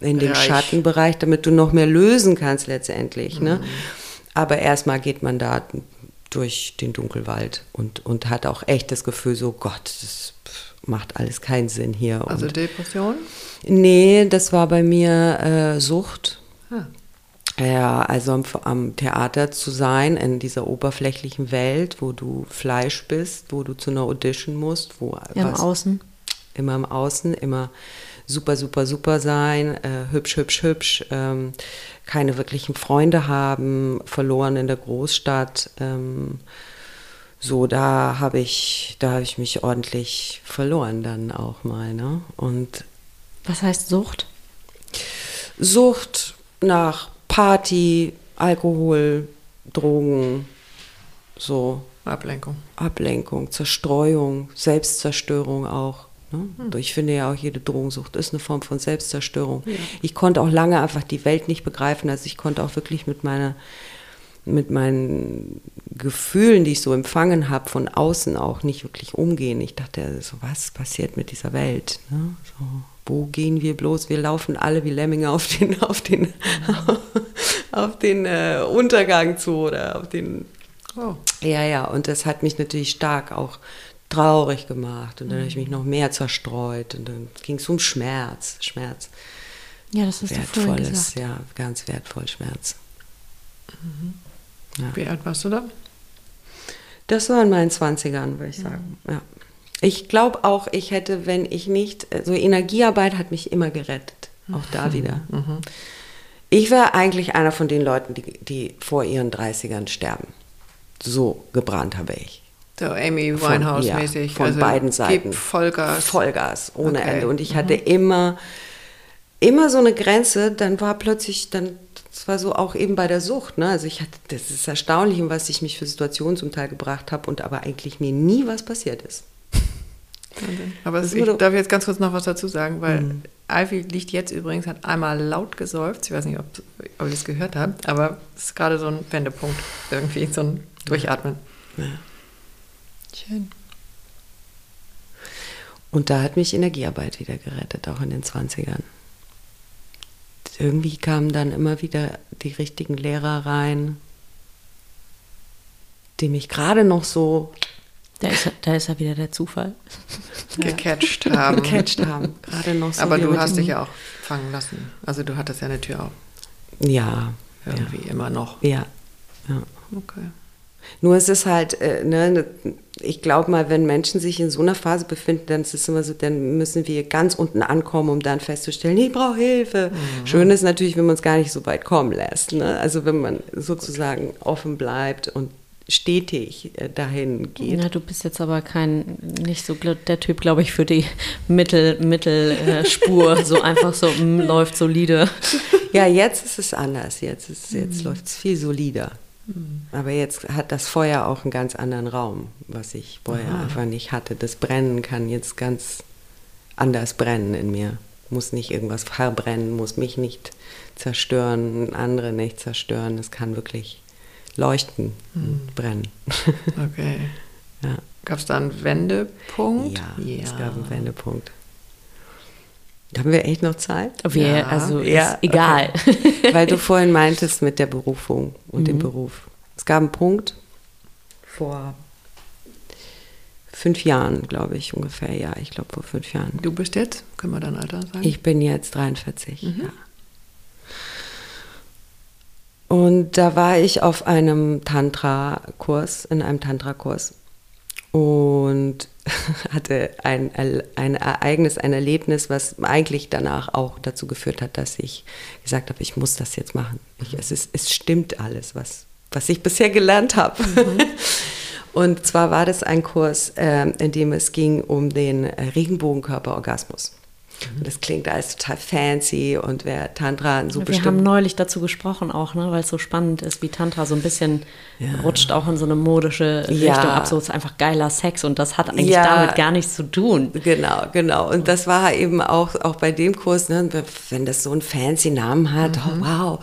in den Schattenbereich. Damit du noch mehr lösen kannst letztendlich. Mhm. Ne? Aber erstmal geht man da durch den Dunkelwald und, und hat auch echt das Gefühl, so Gott, das macht alles keinen Sinn hier. Also und, Depression? nee, das war bei mir äh, Sucht. Ah. Ja, also am, am, Theater zu sein, in dieser oberflächlichen Welt, wo du Fleisch bist, wo du zu einer Audition musst, wo ja, im Außen. Immer im Außen, immer super, super, super sein, äh, hübsch, hübsch, hübsch, ähm, keine wirklichen Freunde haben, verloren in der Großstadt. Ähm, so, da habe ich, da habe ich mich ordentlich verloren dann auch mal. Ne? Und was heißt Sucht? Sucht nach Party, Alkohol, Drogen, so. Ablenkung. Ablenkung, Zerstreuung, Selbstzerstörung auch. Ne? Hm. Ich finde ja auch, jede Drogensucht ist eine Form von Selbstzerstörung. Ja. Ich konnte auch lange einfach die Welt nicht begreifen. Also ich konnte auch wirklich mit meiner mit meinen Gefühlen, die ich so empfangen habe, von außen auch nicht wirklich umgehen. Ich dachte, so was passiert mit dieser Welt? Ne? So, wo gehen wir bloß? Wir laufen alle wie Lemminge auf den, auf den, auf den äh, Untergang zu oder auf den. Oh. Ja, ja, und das hat mich natürlich stark auch traurig gemacht und dann mhm. habe ich mich noch mehr zerstreut und dann ging es um Schmerz, Schmerz. Ja, das ist wertvolles, ja, ganz wertvoll Schmerz. Mhm. Ja. Wie alt warst du da? Das war in meinen 20ern, würde ich sagen. Ja. ja. Ich glaube auch, ich hätte, wenn ich nicht, so also Energiearbeit hat mich immer gerettet. Auch da mhm. wieder. Mhm. Ich wäre eigentlich einer von den Leuten, die, die vor ihren 30ern sterben. So gebrannt habe ich. So Amy Winehouse-mäßig. Ja, von also beiden Seiten. Vollgas. Vollgas, ohne okay. Ende. Und ich hatte mhm. immer, immer so eine Grenze, dann war plötzlich, dann, das war so auch eben bei der Sucht. Ne? Also ich hatte, das ist erstaunlich, in was ich mich für Situationen zum Teil gebracht habe und aber eigentlich mir nie was passiert ist. Aber ich darf jetzt ganz kurz noch was dazu sagen, weil mhm. Ivy liegt jetzt übrigens, hat einmal laut gesäuft. Ich weiß nicht, ob, ob ihr das gehört habt, aber es ist gerade so ein Wendepunkt, irgendwie so ein Durchatmen. Ja. Schön. Und da hat mich Energiearbeit wieder gerettet, auch in den 20ern. Irgendwie kamen dann immer wieder die richtigen Lehrer rein, die mich gerade noch so. Da ist, da ist ja wieder der Zufall. Gecatcht haben. Gecatcht haben. Gerade noch so. Aber du hast dich ja auch fangen lassen. Also du hattest ja eine Tür auf. Ja. Irgendwie ja. immer noch. Ja. ja. Okay. Nur es ist halt, äh, ne, ne, ich glaube mal, wenn Menschen sich in so einer Phase befinden, dann ist es immer so, dann müssen wir ganz unten ankommen, um dann festzustellen, ich brauche Hilfe. Mhm. Schön ist natürlich, wenn man es gar nicht so weit kommen lässt. Ne? Also wenn man sozusagen Gut. offen bleibt und stetig äh, dahin geht. Ja, du bist jetzt aber kein, nicht so der Typ, glaube ich, für die Mittel, Mittelspur, so einfach so mm, läuft solide. Ja, jetzt ist es anders, jetzt, jetzt mhm. läuft es viel solider. Aber jetzt hat das Feuer auch einen ganz anderen Raum, was ich vorher Aha. einfach nicht hatte. Das Brennen kann jetzt ganz anders brennen in mir. Muss nicht irgendwas verbrennen, muss mich nicht zerstören, andere nicht zerstören. Es kann wirklich leuchten und hm. brennen. Okay. ja. Gab es da einen Wendepunkt? Ja, ja, es gab einen Wendepunkt. Haben wir echt noch Zeit? Wir, ja. Also ja, egal. Okay. Weil du vorhin meintest mit der Berufung und mhm. dem Beruf. Es gab einen Punkt vor fünf Jahren, glaube ich, ungefähr. Ja, ich glaube vor fünf Jahren. Du bist jetzt? Können wir dein Alter sagen? Ich bin jetzt 43, mhm. ja. Und da war ich auf einem Tantra-Kurs, in einem Tantra-Kurs und hatte ein, ein Ereignis, ein Erlebnis, was eigentlich danach auch dazu geführt hat, dass ich gesagt habe, ich muss das jetzt machen. Ich, es, ist, es stimmt alles, was, was ich bisher gelernt habe. Mhm. Und zwar war das ein Kurs, äh, in dem es ging um den Regenbogenkörperorgasmus. Mhm. Das klingt alles total fancy und wer Tantra so Wir haben neulich dazu gesprochen auch, ne, weil es so spannend ist, wie Tantra so ein bisschen ja. rutscht auch in so eine modische ja. Richtung ab. So ist einfach geiler Sex und das hat eigentlich ja. damit gar nichts zu tun. Genau, genau. Und das war eben auch, auch bei dem Kurs, ne, wenn das so einen fancy Namen hat, mhm. oh, wow,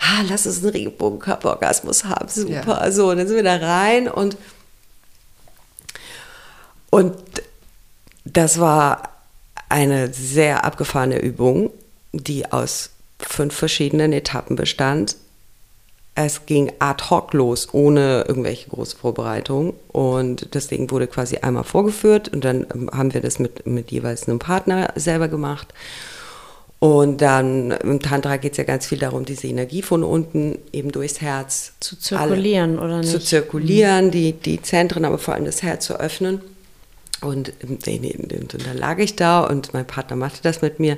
ah, lass uns einen Regenbogenkörperorgasmus haben, super. So, und dann sind wir da rein und und das war eine sehr abgefahrene Übung, die aus fünf verschiedenen Etappen bestand. Es ging ad hoc los, ohne irgendwelche große Vorbereitung. Und Ding wurde quasi einmal vorgeführt und dann ähm, haben wir das mit, mit jeweils einem Partner selber gemacht. Und dann im Tantra geht es ja ganz viel darum, diese Energie von unten eben durchs Herz zu zirkulieren, alle, oder nicht? Zu zirkulieren, die, die Zentren, aber vor allem das Herz zu öffnen. Und, dann lag ich da und mein Partner machte das mit mir.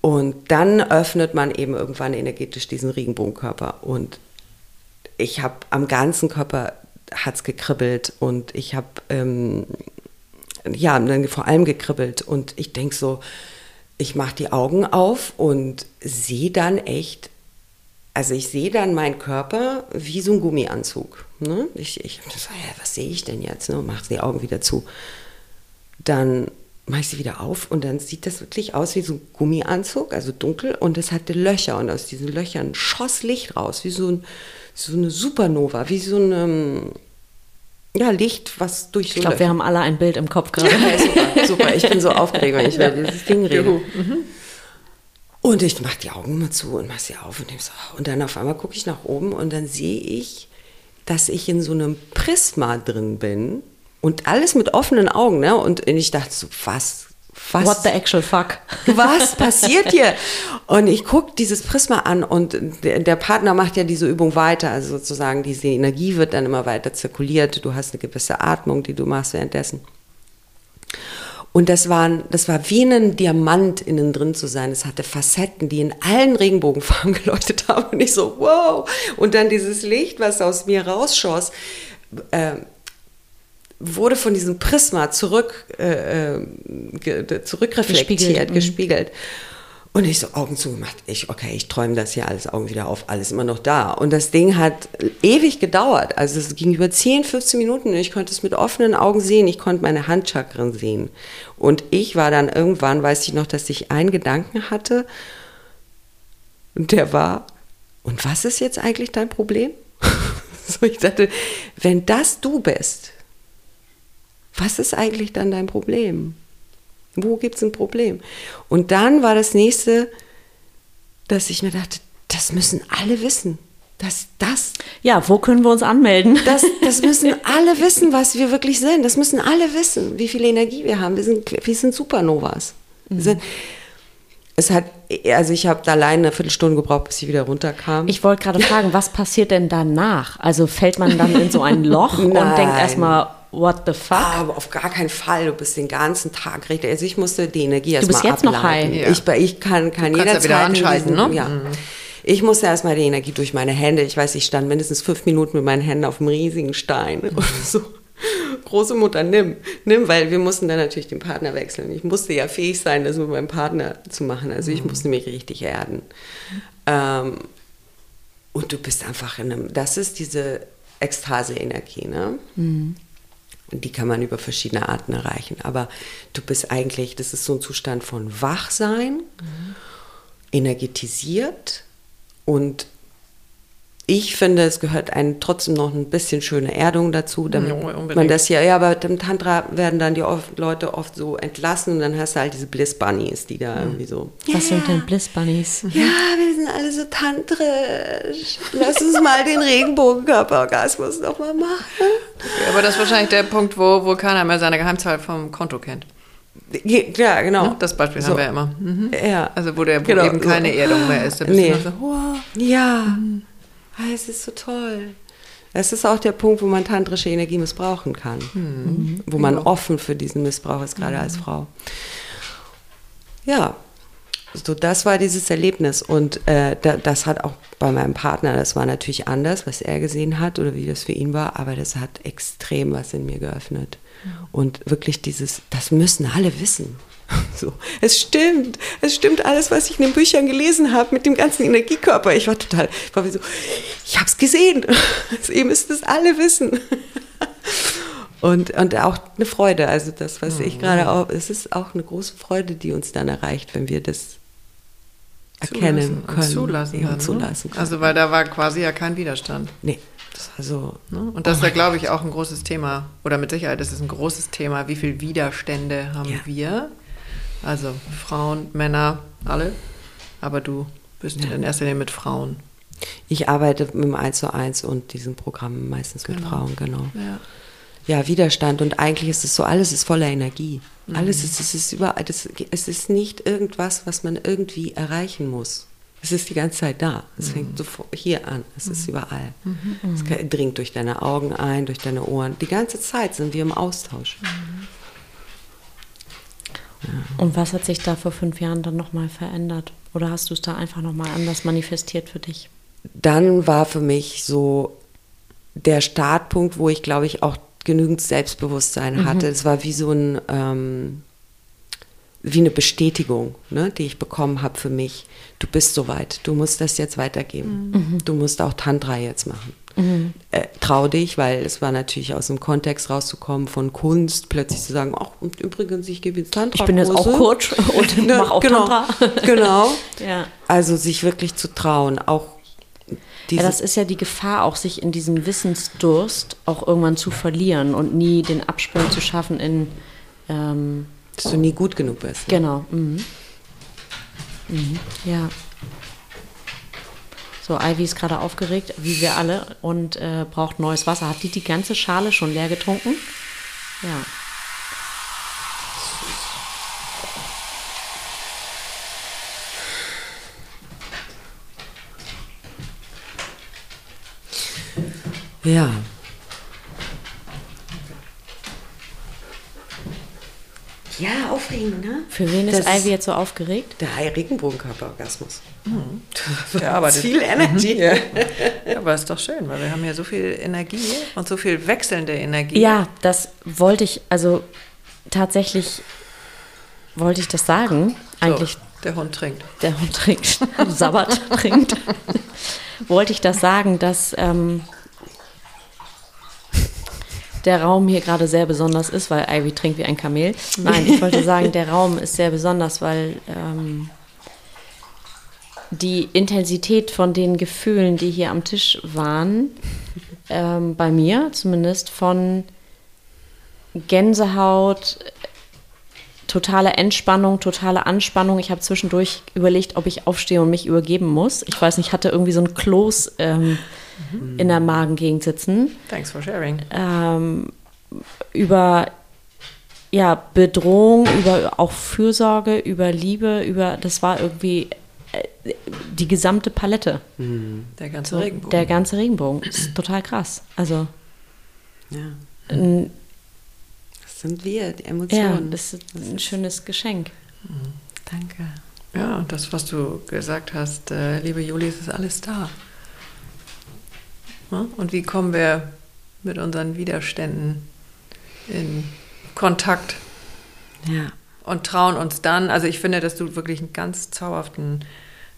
Und dann öffnet man eben irgendwann energetisch diesen Regenbogenkörper. Und ich habe am ganzen Körper hat es gekribbelt und ich habe ähm, ja dann vor allem gekribbelt und ich denke so, ich mache die Augen auf und sehe dann echt, also ich sehe dann meinen Körper wie so ein Gummianzug. Ne? Ich, ich so, ja, was sehe ich denn jetzt? Ne? Mache die Augen wieder zu. Dann mache ich sie wieder auf und dann sieht das wirklich aus wie so ein Gummianzug, also dunkel und es hatte Löcher und aus diesen Löchern schoss Licht raus, wie so, ein, so eine Supernova, wie so ein ähm, ja, Licht, was durch so Ich glaube, wir haben alle ein Bild im Kopf gerade. Ja, super, super, ich bin so aufgeregt, wenn ich über dieses Ding rede. Mhm. Und ich mache die Augen mal zu und mache sie auf und, so, und dann auf einmal gucke ich nach oben und dann sehe ich, dass ich in so einem Prisma drin bin und alles mit offenen Augen, ne? Und ich dachte so, was? Was, What the actual fuck? Was passiert hier? Und ich gucke dieses Prisma an und der, der, Partner macht ja diese Übung weiter. Also sozusagen diese Energie wird dann immer weiter zirkuliert. Du hast eine gewisse Atmung, die du machst währenddessen. Und das, waren, das war wie ein Diamant innen drin zu sein. Es hatte Facetten, die in allen Regenbogenfarben geleuchtet haben. Und ich so, wow. Und dann dieses Licht, was aus mir rausschoss. Äh, wurde von diesem Prisma zurück, äh, äh zurückreflektiert, gespiegelt. Mhm. Und ich so Augen zugemacht. Ich, okay, ich träume das hier alles, Augen wieder auf, alles immer noch da. Und das Ding hat ewig gedauert. Also es ging über 10, 15 Minuten. Ich konnte es mit offenen Augen sehen. Ich konnte meine Handchakren sehen. Und ich war dann irgendwann, weiß ich noch, dass ich einen Gedanken hatte. Und der war, und was ist jetzt eigentlich dein Problem? so, ich dachte, wenn das du bist, was ist eigentlich dann dein Problem? Wo gibt es ein Problem? Und dann war das nächste, dass ich mir dachte, das müssen alle wissen. Dass das. Ja, wo können wir uns anmelden? Das, das müssen alle wissen, was wir wirklich sind. Das müssen alle wissen, wie viel Energie wir haben. Wir sind, wir sind Supernovas. Wir sind, es hat, also ich habe allein eine Viertelstunde gebraucht, bis ich wieder runterkam. Ich wollte gerade fragen, was passiert denn danach? Also fällt man dann in so ein Loch und denkt erstmal, what the fuck? Ah, aber auf gar keinen Fall. Du bist den ganzen Tag richtig. Also ich musste die Energie erstmal Du bist jetzt ableiten. noch high. Ja. Ich, ich kann, kann du jederzeit ja wieder anschalten, diesen, ne? Ja. Mhm. Ich musste erstmal die Energie durch meine Hände. Ich weiß, ich stand mindestens fünf Minuten mit meinen Händen auf einem riesigen Stein. Mhm. Und so, große Mutter, nimm, nimm, weil wir mussten dann natürlich den Partner wechseln. Ich musste ja fähig sein, das mit meinem Partner zu machen. Also ich mhm. musste mich richtig erden. Ähm, und du bist einfach in einem, das ist diese Ekstase-Energie, ne? Mhm. Die kann man über verschiedene Arten erreichen. Aber du bist eigentlich, das ist so ein Zustand von Wachsein, mhm. energetisiert und ich finde, es gehört ein, trotzdem noch ein bisschen schöne Erdung dazu, damit ja, man das hier, ja, aber im Tantra werden dann die oft, Leute oft so entlassen und dann hast du halt diese Bliss Bunnies, die da mhm. irgendwie so. Was ja, sind denn Bliss Bunnies? Ja, wir sind alle so tantrisch. Lass uns mal den Regenbogenkörperorgasmus nochmal machen. Okay, aber das ist wahrscheinlich der Punkt, wo, wo keiner mehr seine Geheimzahl vom Konto kennt. Ja, genau. Ne, das Beispiel so. haben wir immer. Mhm. Ja. Also wo, der, wo genau. eben keine Erdung mehr ist. Da bist nee. du so, wow. Ja. Mhm es ist so toll. Es ist auch der Punkt, wo man tantrische Energie missbrauchen kann, mhm. wo man offen für diesen Missbrauch ist, gerade mhm. als Frau. Ja, so das war dieses Erlebnis und äh, da, das hat auch bei meinem Partner, das war natürlich anders, was er gesehen hat oder wie das für ihn war, aber das hat extrem was in mir geöffnet. Und wirklich dieses, das müssen alle wissen. So, es stimmt, es stimmt alles, was ich in den Büchern gelesen habe mit dem ganzen Energiekörper. Ich war total, ich war wie so, ich habe es gesehen. Also, ihr müsst es alle wissen. Und, und auch eine Freude, also das, was ich mhm. gerade auch, es ist auch eine große Freude, die uns dann erreicht, wenn wir das erkennen können. Und zulassen, ja, und ne? zulassen können. Also weil da war quasi ja kein Widerstand. Nee. Das also, ne? Und das oh ist ja, glaube ich, auch ein großes Thema, oder mit Sicherheit ist es ein großes Thema, wie viele Widerstände haben ja. wir also Frauen, Männer, alle. Aber du bist ja. in erster Linie mit Frauen. Ich arbeite mit dem 1 zu 1 und diesen Programmen meistens genau. mit Frauen, genau. Ja. ja. Widerstand und eigentlich ist es so, alles ist voller Energie. Alles ist, es ist überall, das, es ist nicht irgendwas, was man irgendwie erreichen muss. Es ist die ganze Zeit da. Es fängt sofort hier an. Es ist überall. Es kann- dringt durch deine Augen ein, durch deine Ohren. Die ganze Zeit sind wir im Austausch. Und was hat sich da vor fünf Jahren dann nochmal verändert? Oder hast du es da einfach nochmal anders manifestiert für dich? dann war für mich so der Startpunkt, wo ich, glaube ich, auch genügend Selbstbewusstsein hatte. Es war wie so ein, ähm, wie eine Bestätigung, ne, die ich bekommen habe für mich. Du bist soweit, du musst das jetzt weitergeben. Du musst auch Tantra jetzt machen. Äh, trau dich, weil es war natürlich aus dem Kontext rauszukommen von Kunst, plötzlich zu sagen, ach, und übrigens, ich gebe jetzt Tantra. Ich bin jetzt auch Coach und Ne, mache auch genau, Tantra. genau. Ja. Also sich wirklich zu trauen, auch Ja, das ist ja die Gefahr, auch sich in diesem Wissensdurst auch irgendwann zu verlieren und nie den Absprung zu schaffen in, ähm, dass du nie gut genug bist. genau. Mhm. Mhm. Ja. So, Ivy ist gerade aufgeregt, wie wir alle, und äh, braucht neues Wasser. Hat die die ganze Schale schon leer getrunken? Ja. Ja. Ja, aufregend, ne? Für wen ist Das Ivy jetzt so aufgeregt? Der Regenbogenkörperorgasmus. Der arbeitet. Viel Energy. Ja. ja, aber ist doch schön, weil wir haben ja so viel Energie und so viel wechselnde Energie. Ja, das wollte ich, also tatsächlich wollte ich das sagen. So, Eigentlich der Hund trinkt. der Hund trinkt, Sabbat trinkt. wollte ich das sagen, dass ähm, der Raum hier gerade sehr besonders ist, weil Ivy trinkt wie ein Kamel. Nein, ich wollte sagen, der Raum ist sehr besonders, weil ähm, die Intensität von den Gefühlen, die hier am Tisch waren, ähm, bei mir zumindest von Gänsehaut, totale Entspannung, totale Anspannung. Ich habe zwischendurch überlegt, ob ich aufstehe und mich übergeben muss. Ich weiß nicht, ich hatte irgendwie so ein Kloß ähm, in der Magengegend sitzen. Thanks for sharing. Ähm, über ja, Bedrohung, über auch Fürsorge, über Liebe, über das war irgendwie äh, die gesamte Palette. Der ganze So, Regenbogen. Der ganze Regenbogen. Das ist total krass. Also Ja, n- das sind wir, die ja, Emotionen. das ist ein schönes Geschenk. Danke. Ja, und das, was du gesagt hast, äh, liebe Juli, es ist alles da. Ja? Und wie kommen wir mit unseren Widerständen in Kontakt Ja. und trauen uns dann, also ich finde, dass du wirklich einen ganz zauberhaften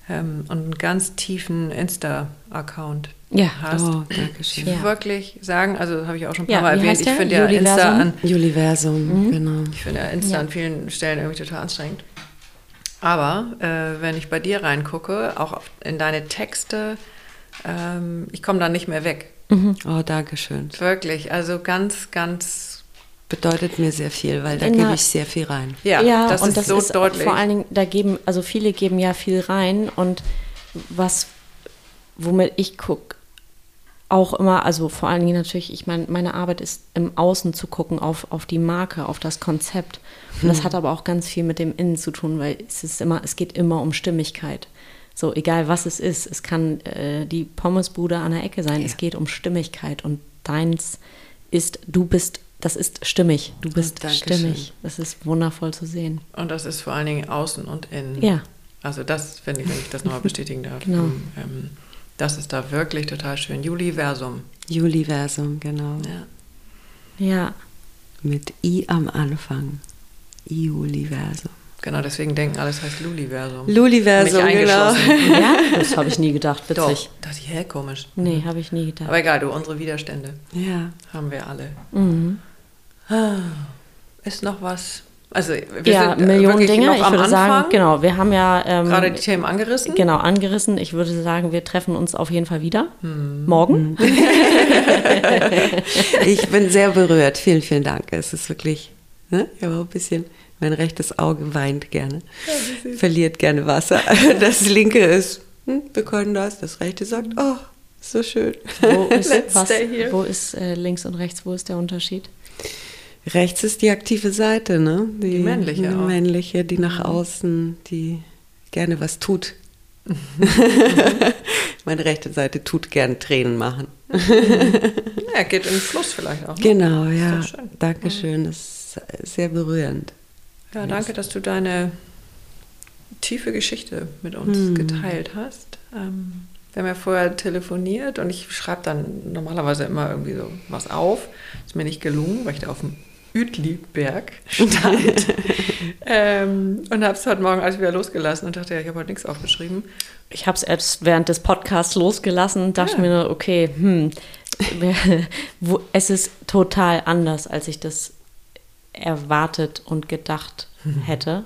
ähm, und einen ganz tiefen Insta-Account Ja. hast. Oh, danke schön. Ja. Wirklich sagen, also habe ich auch schon ein Ja, paar Mal wie erwähnt, ich finde ja Insta Juliversum? an, Juliversum, genau. ich finde ja Insta Ja. an vielen Stellen irgendwie total anstrengend. Aber äh, wenn ich bei dir reingucke, auch auf- in deine Texte, ähm, ich komme da nicht mehr weg. Oh, danke schön. Wirklich, also ganz, ganz, Bedeutet mir sehr viel, weil da gebe ich sehr viel rein. ja, das und ist das so ist deutlich. vor allen Dingen, da geben, also viele geben ja viel rein und was, womit ich gucke, auch immer, also vor allen Dingen natürlich, ich meine, meine Arbeit ist im Außen zu gucken auf, auf die Marke, auf das Konzept. Und das hat aber auch ganz viel mit dem Innen zu tun, weil es ist immer, es geht immer um Stimmigkeit. So, egal was es ist, es kann äh, die Pommesbude an der Ecke sein, es geht um Stimmigkeit und deins ist, du bist, das ist stimmig, du bist Dankeschön. stimmig. Das ist wundervoll zu sehen. Und das ist vor allen Dingen außen und innen. Ja. Also das finde ich, wenn ich das nochmal bestätigen darf. Genau. Ähm, das ist da wirklich total schön. Juliversum. Juliversum, genau. Ja. Ja, Mit I am Anfang. Juliversum. Genau, deswegen denken alles heißt Luliversum. Luliversum, genau. ja das habe ich nie gedacht, Doch, witzig. dachte ich, hä, komisch. Nee, habe ich nie gedacht. Aber egal, du, unsere Widerstände Ja. haben wir alle. Mhm. Ist noch was? Also wir ja, sind äh, Millionen Dinge. noch Ich am würde Anfang. sagen, genau, wir haben ja ähm, Gerade die Themen angerissen. genau angerissen. Ich würde sagen, wir treffen uns auf jeden Fall wieder. Hm. Morgen. Ich bin sehr berührt. Vielen, vielen Dank. Es ist wirklich, ne? Ich habe auch ein bisschen, mein rechtes Auge weint gerne, verliert gerne Wasser. Das linke ist, hm, wir können das. Das rechte sagt, oh, so schön. Wo ist, was, wo ist äh, links und rechts, wo ist der Unterschied? Rechts ist die aktive Seite, ne? Die männliche Die auch. männliche, die nach außen, die gerne was tut. Meine rechte Seite tut gern Tränen machen. Ja, geht in den Fluss vielleicht auch. Ne? Genau, Ist ja. doch schön. Dankeschön. Das ist sehr berührend. Ja, danke, dass du deine tiefe Geschichte mit uns Hm. geteilt hast. Ähm, wir haben ja vorher telefoniert und ich schreibe dann normalerweise immer irgendwie so was auf. Ist mir nicht gelungen, weil ich da auf dem Uetliberg stand. ähm, und habe es heute Morgen alles wieder losgelassen und dachte, ja, ich habe heute nichts aufgeschrieben. Ich habe es erst während des Podcasts losgelassen, dachte Ja. mir nur, okay, hm, wo, es ist total anders, als ich das erwartet und gedacht hätte.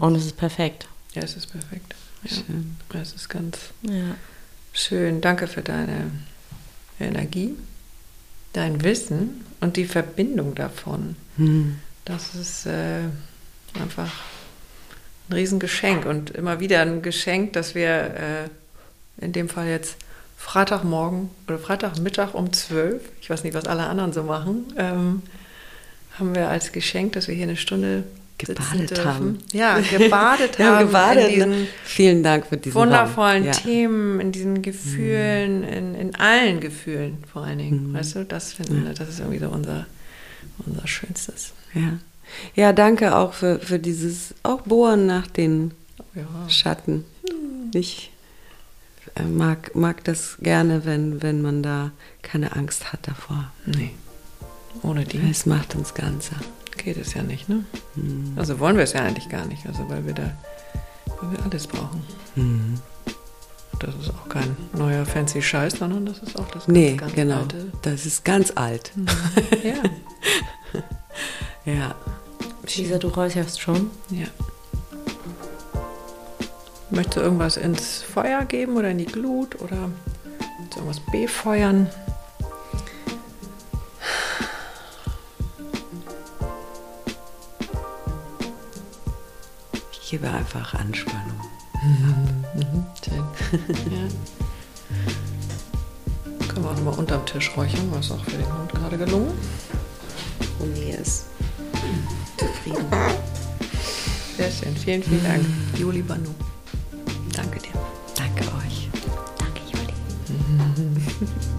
Und es ist perfekt. Ja, es ist perfekt. Ja, Schön. es ist ganz Ja. Schön, danke für deine Energie, dein Wissen und die Verbindung davon. Hm. Das ist äh, einfach ein Riesengeschenk und immer wieder ein Geschenk, dass wir äh, in dem Fall jetzt Freitagmorgen oder Freitagmittag um 12, ich weiß nicht, was alle anderen so machen, ähm, haben wir als Geschenk, dass wir hier eine Stunde Gebadet haben. Ja, gebadet haben. gebadet. in diesen ne? Vielen Dank für diesen wundervollen. Ja. Themen, in diesen Gefühlen, in, in allen Gefühlen vor allen Dingen. Mhm. Weißt du, das finden wir, das ist irgendwie so unser, unser Schönstes. Ja. ja, danke auch für, für dieses auch Bohren nach den Ja. Schatten. Ich äh, mag, mag das gerne, wenn, wenn man da keine Angst hat davor. Nee. Ohne die Es macht uns ganzer. Geht es ja nicht, ne? Mhm. Also wollen wir es ja eigentlich gar nicht, also weil wir da, weil wir alles brauchen. Mhm. Das ist auch kein neuer fancy Scheiß, sondern das ist auch das ganz, Nee, ganz genau. alte. Das ist ganz alt. Ja. Ja. Lisa, du räucherst schon. ja. Möchtest du irgendwas ins Feuer geben oder in die Glut oder irgendwas befeuern? Ich gebe einfach Anspannung. Schön. ja. Können wir auch nochmal unterm Tisch räuchern, was auch für den Hund gerade gelungen. Uni ist zufrieden. Sehr schön. Vielen, vielen Dank. Juli Banu. Danke dir. Danke euch. Danke, Juli.